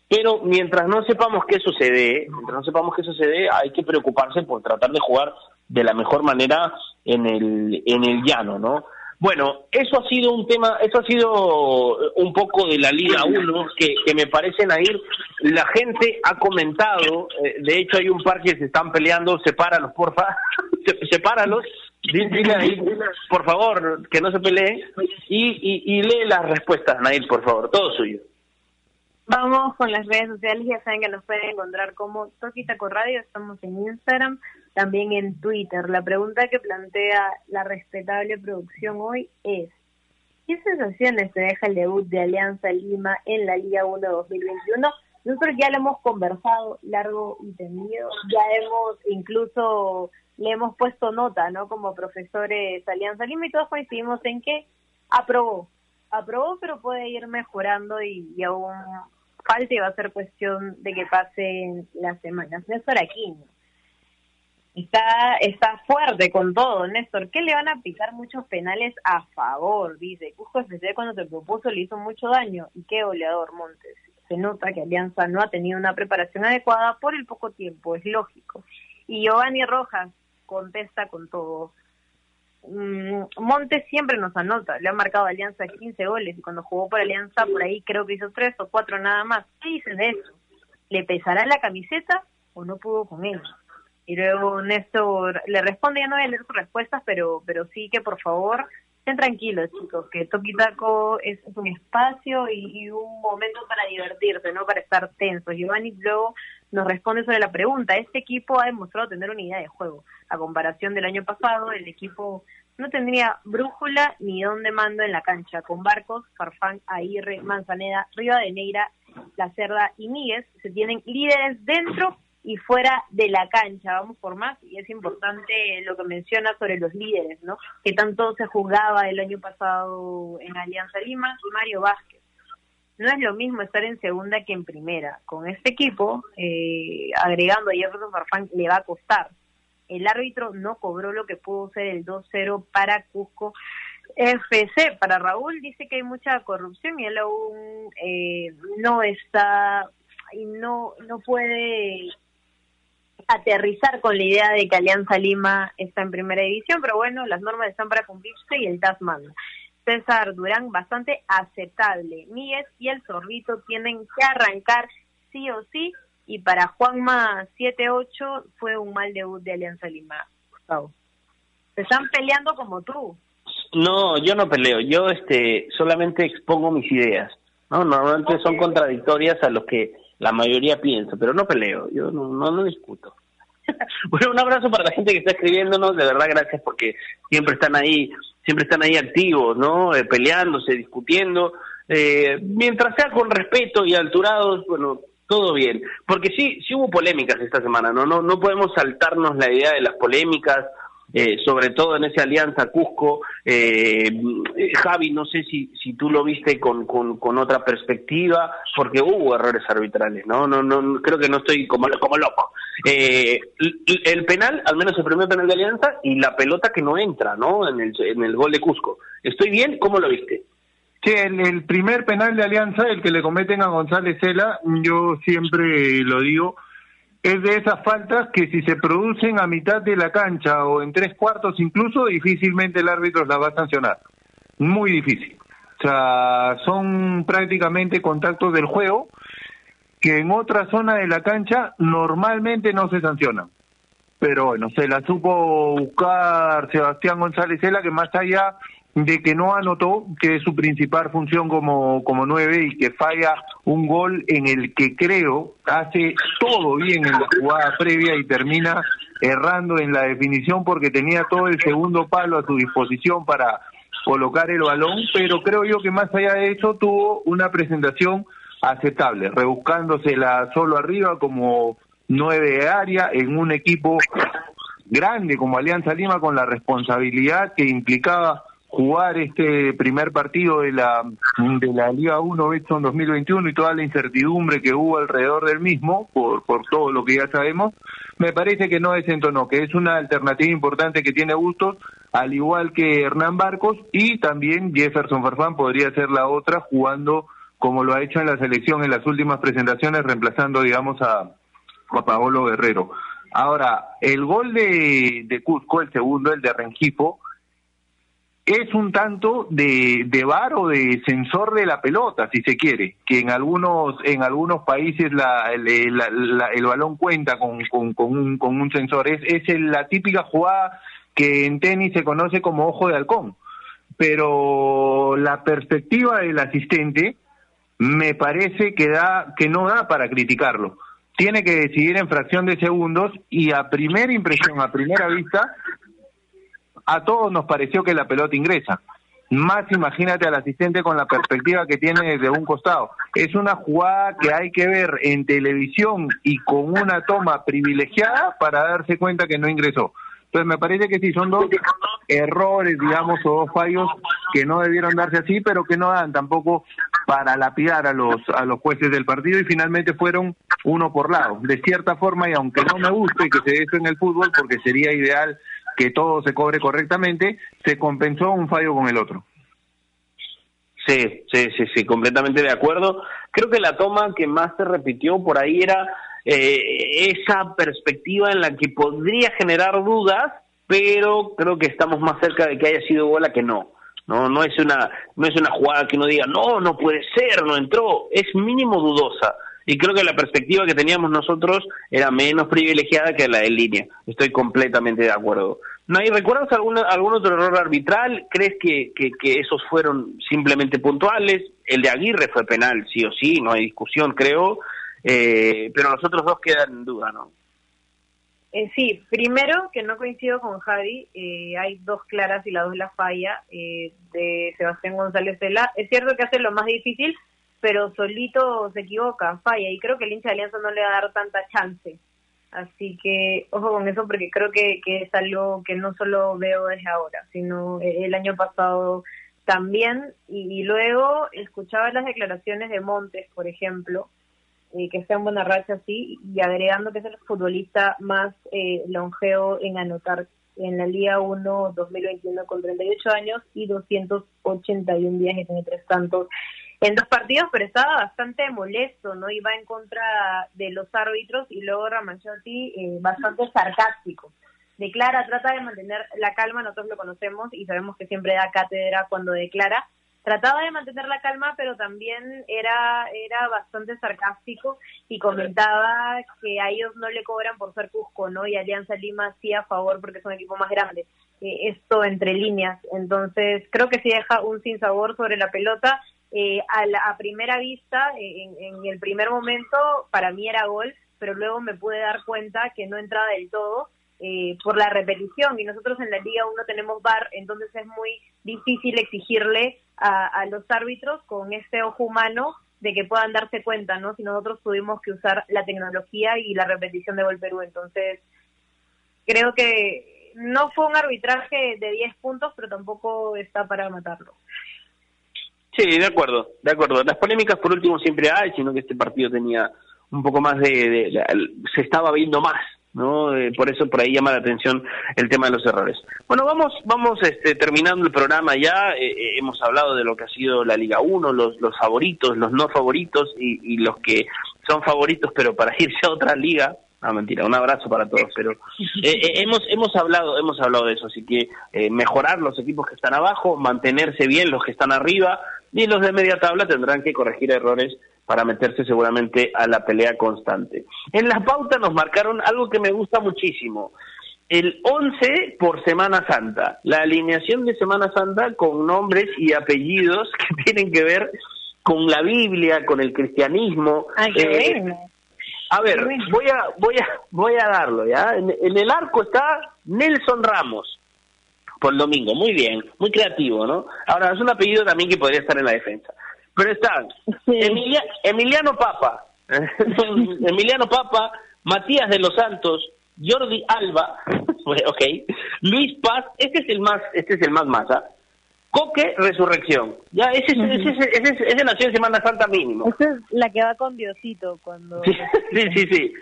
pero mientras no sepamos qué sucede, mientras no sepamos qué sucede, hay que preocuparse por tratar de jugar de la mejor manera en el, en el llano, ¿no? Bueno, eso ha sido un tema, eso ha sido un poco de la Liga 1 que, que me parecen ir. La gente ha comentado, eh, de hecho hay un par que se están peleando, sepáralos, porfa, *laughs* sepáralos, Dile *laughs* ahí, por favor, que no se pelee y, y, lee las respuestas, Nail, por favor, todo suyo. Vamos con las redes sociales, ya saben que nos pueden encontrar como Toquitaco Radio, estamos en Instagram, también en Twitter. La pregunta que plantea la respetable producción hoy es, ¿qué sensaciones te deja el debut de Alianza Lima en la Liga 1 2021? Nosotros ya lo hemos conversado largo y tendido, ya hemos incluso le hemos puesto nota, ¿no? Como profesores Alianza Lima y todos coincidimos en que aprobó, aprobó, pero puede ir mejorando y, aún falta y va a ser cuestión de que pasen las semanas. Néstor Aquino está, está fuerte con todo, Néstor. ¿Qué le van a picar muchos penales a favor? Dice, Cusco FC cuando se propuso le hizo mucho daño. ¿Y qué goleador, Montes? Se nota que Alianza no ha tenido una preparación adecuada por el poco tiempo, es lógico. Y Giovanni Rojas contesta con todo. Mm, Montes siempre nos anota, le ha marcado Alianza 15 goles y cuando jugó por Alianza por ahí creo que hizo 3 o 4 nada más. ¿Qué dicen de eso? ¿Le pesará la camiseta o no pudo con él? Y luego Néstor le responde, ya no voy a leer sus respuestas, pero, pero sí que por favor estén tranquilos chicos, que Toquitaco es, un espacio y, un momento para divertirse, no para estar tensos. Giovanni luego nos responde sobre la pregunta, este equipo ha demostrado tener una idea de juego. A comparación del año pasado, el equipo no tendría brújula ni dónde mando en la cancha, con Barcos, Farfán, Aguirre, Manzaneda, Neira, La Cerda y Míguez se tienen líderes dentro y fuera de la cancha. Vamos por más y es importante lo que menciona sobre los líderes, ¿no? Que tanto se jugaba el año pasado en Alianza Lima y Mario Vázquez. No es lo mismo estar en segunda que en primera. Con este equipo, eh, agregando a Jefferson Farfán, le va a costar. El árbitro no cobró lo que pudo ser el 2-0 para Cusco FC. Para Raúl dice que hay mucha corrupción y él aún eh, no está y no no puede aterrizar con la idea de que Alianza Lima está en primera división, pero bueno, las normas están para cumplirse y el TAS manda. César Durán, bastante aceptable. Míguez y el Sorbito tienen que arrancar sí o sí, y para Juanma 7-8 fue un mal debut de Alianza Lima. Gustavo. Se están peleando como tú. No, yo no peleo, yo este solamente expongo mis ideas. No, normalmente son contradictorias a lo que la mayoría piensa, pero no peleo, yo no, no, no discuto. *laughs* bueno, un abrazo para la gente que está escribiéndonos, de verdad gracias porque siempre están ahí, siempre están ahí activos, ¿no? Eh, peleándose, discutiendo, eh, mientras sea con respeto y alturados, bueno, todo bien. Porque sí, sí hubo polémicas esta semana, ¿no? No, no podemos saltarnos la idea de las polémicas, eh, sobre todo en esa alianza Cusco. Eh, Javi, no sé si, si tú lo viste con, con, otra perspectiva, porque hubo errores arbitrales, ¿no? No, no, creo que no estoy como, como loco. Eh, el penal, al menos el primer penal de alianza, y la pelota que no entra, ¿no? En el, en el gol de Cusco. ¿Estoy bien? ¿Cómo lo viste? Sí, el, el primer penal de Alianza, el que le cometen a González Cela, yo siempre lo digo, es de esas faltas que si se producen a mitad de la cancha o en tres cuartos incluso, difícilmente el árbitro la va a sancionar. Muy difícil. O sea, son prácticamente contactos del juego que en otra zona de la cancha normalmente no se sancionan. Pero bueno, se la supo buscar Sebastián González Cela, que más allá de que no anotó, que es su principal función como, como nueve y que falla un gol en el que creo hace todo bien en la jugada previa y termina errando en la definición porque tenía todo el segundo palo a su disposición para colocar el balón, pero creo yo que más allá de eso tuvo una presentación aceptable, rebuscándosela solo arriba como nueve de área en un equipo grande como Alianza Lima con la responsabilidad que implicaba jugar este primer partido de la de la Liga 1 Betson 2021 y toda la incertidumbre que hubo alrededor del mismo por por todo lo que ya sabemos me parece que no desentonó que es una alternativa importante que tiene Bustos al igual que Hernán Barcos y también Jefferson Farfán podría ser la otra jugando como lo ha hecho en la selección en las últimas presentaciones reemplazando digamos a, a Paolo Guerrero. Ahora el gol de, de Cusco el segundo el de Rengifo es un tanto de, de bar o de sensor de la pelota, si se quiere, que en algunos en algunos países la, el balón cuenta con, con, un, con un sensor. Es, es la típica jugada que en tenis se conoce como ojo de halcón. Pero la perspectiva del asistente me parece que, da, que no da para criticarlo. Tiene que decidir en fracción de segundos y a primera impresión, a primera vista, a todos nos pareció que la pelota ingresa. Más imagínate al asistente con la perspectiva que tiene desde un costado. Es una jugada que hay que ver en televisión y con una toma privilegiada para darse cuenta que no ingresó. Entonces me parece que sí, son dos errores, digamos, o dos fallos que no debieron darse así, pero que no dan tampoco para lapidar a los, a los jueces del partido y finalmente fueron uno por lado. De cierta forma, y aunque no me guste que se dé eso en el fútbol, porque sería ideal que todo se cobre correctamente, se compensó un fallo con el otro. Sí, sí, sí, sí, completamente de acuerdo. Creo que la toma que más se repitió por ahí era eh, esa perspectiva en la que podría generar dudas, pero creo que estamos más cerca de que haya sido bola que no. No, no es una, no es una jugada que uno diga, no, no puede ser, no entró, es mínimo dudosa. Y creo que la perspectiva que teníamos nosotros era menos privilegiada que la de línea. Estoy completamente de acuerdo. ¿No hay, ¿Recuerdas algún, algún otro error arbitral? ¿Crees que, que, esos fueron simplemente puntuales? El de Aguirre fue penal, sí o sí, no hay discusión, creo. Eh, pero los otros dos quedan en duda, ¿no? Eh, sí, primero que no coincido con Javi, eh, hay dos claras y la dos la falla eh, de Sebastián González Cela. Es cierto que hace lo más difícil, pero solito se equivoca, falla y creo que el hincha de Alianza no le va a dar tanta chance. Así que ojo con eso porque creo que, que es algo que no solo veo desde ahora, sino el año pasado también. Y, luego escuchaba las declaraciones de Montes, por ejemplo, eh, que sea en buena racha así, y agregando que es el futbolista más eh, longevo en anotar en la Liga 1 2021 con 38 años y 281 días y tres tantos en dos partidos, pero estaba bastante molesto, ¿no? Iba en contra de los árbitros y luego Ramanchotti eh, bastante sarcástico. Declara, trata de mantener la calma, nosotros lo conocemos y sabemos que siempre da cátedra cuando declara, trataba de mantener la calma, pero también era, era bastante sarcástico y comentaba que a ellos no le cobran por ser Cusco, ¿no? Y Alianza Lima sí a favor porque es un equipo más grande. Eh, esto entre líneas. Entonces, creo que sí deja un sinsabor sobre la pelota. Eh, a, a primera vista, en, en el primer momento, para mí era gol, pero luego me pude dar cuenta que no entraba del todo eh, por la repetición y nosotros en la Liga 1 tenemos VAR, entonces es muy difícil exigirle a, a, los árbitros con este ojo humano de que puedan darse cuenta, ¿no? Si nosotros tuvimos que usar la tecnología y la repetición de Gol Perú, entonces creo que no fue un arbitraje de 10 puntos, pero tampoco está para matarlo. Sí, de acuerdo, de acuerdo. Las polémicas por último siempre hay, sino que este partido tenía un poco más de, de, se estaba viendo más ¿no? Eh, por eso por ahí llama la atención el tema de los errores. Bueno, vamos vamos este, terminando el programa ya, eh, eh hemos hablado de lo que ha sido la Liga 1, los, los favoritos, los no favoritos y los que son favoritos pero para *laughs* irse a otra liga, no mentira, un abrazo para todos, *laughs* pero eh, hemos hemos hablado hemos hablado de eso, así que mejorar los equipos que están abajo, mantenerse bien los que están arriba y los de media tabla tendrán que corregir errores para meterse seguramente a la pelea constante. En la pauta nos marcaron algo que me gusta muchísimo. El 11 por Semana Santa, la alineación de Semana Santa con nombres y apellidos *laughs* que tienen que ver con la Biblia, con el cristianismo. Ay, qué eh, bueno. A ver, voy a voy a voy a darlo, ¿ya? En, en el arco está Nelson Ramos por el domingo, muy bien, muy creativo, ¿no? Ahora, es un apellido también que podría estar en la defensa. Pero están sí. Emilia, Emiliano Papa, *laughs* Emiliano Papa, Matías de los Santos, Jordi Alba, *laughs* ok, Luis Paz, este es el más, este es el más masa, Coque Resurrección. Ya, ese, uh -huh. ese, ese, ese, ese, nació en Semana Santa mínimo. Esa es la que va con Diosito cuando... Sí, *laughs* sí, sí.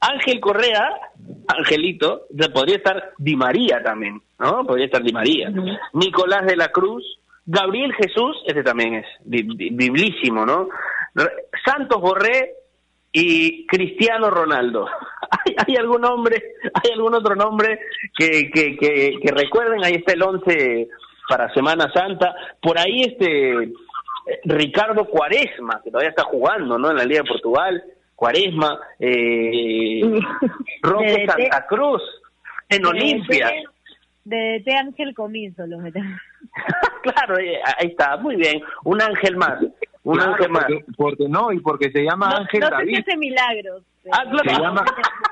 Ángel Correa, Angelito, podría estar Di María también, ¿no? Podría estar Di María. Uh -huh. Nicolás de la Cruz, Gabriel Jesús, este también es biblísimo, ¿no? Santos Borré y Cristiano Ronaldo. *laughs* ¿Hay, ¿Hay, algún nombre, hay algún otro nombre que, que, que, que recuerden? Ahí está el 11 para Semana Santa. Por ahí este Ricardo Cuaresma, que todavía está jugando, ¿no? En la Liga de Portugal. Cuaresma, eh, *laughs* Roque Santa Cruz, en Olimpia. De, de Ángel Comienzo lo metemos. claro, ahí está, muy bien. Un ángel más. Un Claro, ángel más. porque, porque no, y porque se llama No, Ángel no sé si David. hace milagros. Ah, Se claro. llama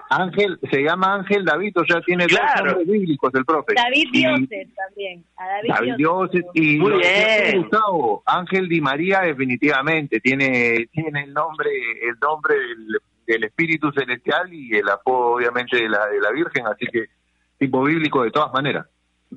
Ángel, se llama Ángel David, o sea, tiene Claro. dos nombres bíblicos el profe. David Y- Dioses también. A David, David Dioses. Dioses y Muy bien. Gustavo, Ángel Di María definitivamente tiene tiene el nombre el nombre del, del Espíritu Celestial y el apodo obviamente de la de la Virgen, así que tipo bíblico de todas maneras.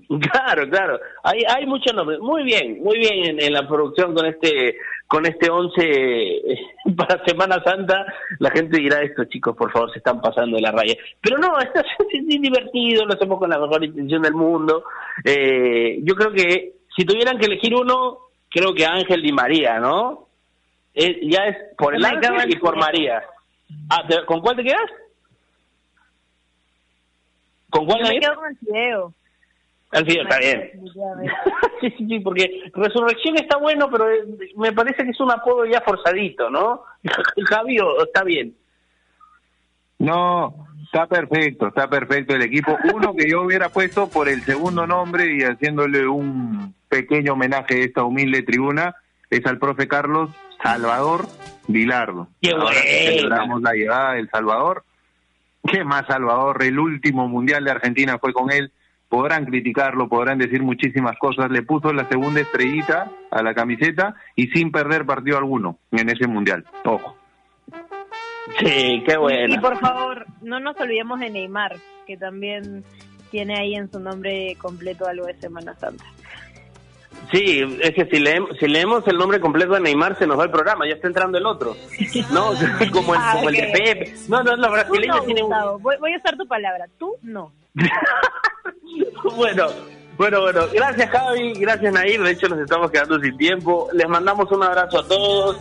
*laughs* Claro, claro. Hay, hay muchos nombres. Muy bien, muy bien en, en la producción con este con este 11 eh, *laughs* para Semana Santa. La gente dirá esto, chicos, por favor, se están pasando de la raya. Pero no, esto *laughs* es, es divertido, lo hacemos con la mejor intención del mundo. Eh, yo creo que si tuvieran que elegir uno, creo que Ángel Di María, ¿no? Eh, ya es por el Ángel y por. María. Ah, ¿te- ¿Con cuál te quedas? ¿Con cuál Nair? quedo con el video. Al final, está bien. *laughs* *laughs* Sí, sí, sí, porque Resurrección está bueno, pero eh, me parece que es un apodo ya forzadito, ¿no? *laughs* Javi, está bien. No, está perfecto, está perfecto el equipo. Uno que yo hubiera puesto por el segundo nombre y haciéndole un pequeño homenaje a esta humilde tribuna es al profe Carlos Salvador Vilardo. ¡Qué Ahora celebramos la llegada del Salvador. ¿Qué más Salvador? El último mundial de Argentina fue con él. Podrán criticarlo, podrán decir muchísimas cosas. Le puso la segunda estrellita a la camiseta y sin perder partido alguno en ese mundial. Ojo. Sí, qué Y bueno. por favor, no nos olvidemos de Neymar, que también tiene ahí en su nombre completo algo de Semana Santa. Sí, es que si leemos, si leemos el nombre completo de Neymar se nos va el programa, ya está entrando el otro. No, *laughs* *laughs* como el, Ah, como el de. Pepe. No, no, los brasileños no, tienen un... Voy, voy a usar tu palabra. Tú no. *laughs* *laughs* bueno, bueno, bueno. Gracias Javi, gracias Nair. De hecho nos estamos quedando sin tiempo. Les mandamos un abrazo a todos.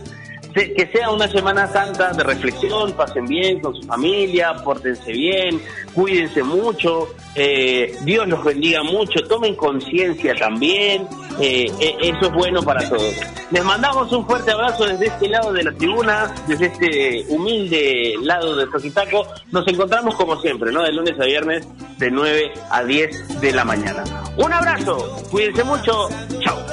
Que sea una Semana Santa de reflexión, pasen bien con su familia, pórtense bien, cuídense mucho, eh, Dios los bendiga mucho, tomen conciencia también, eh, eh, eso es bueno para todos. Les mandamos un fuerte abrazo desde este lado de la tribuna, desde este humilde lado de Toquitaco. Nos encontramos como siempre, ¿no? De lunes a viernes, de 9 a 10 de la mañana. Un abrazo, cuídense mucho, chao.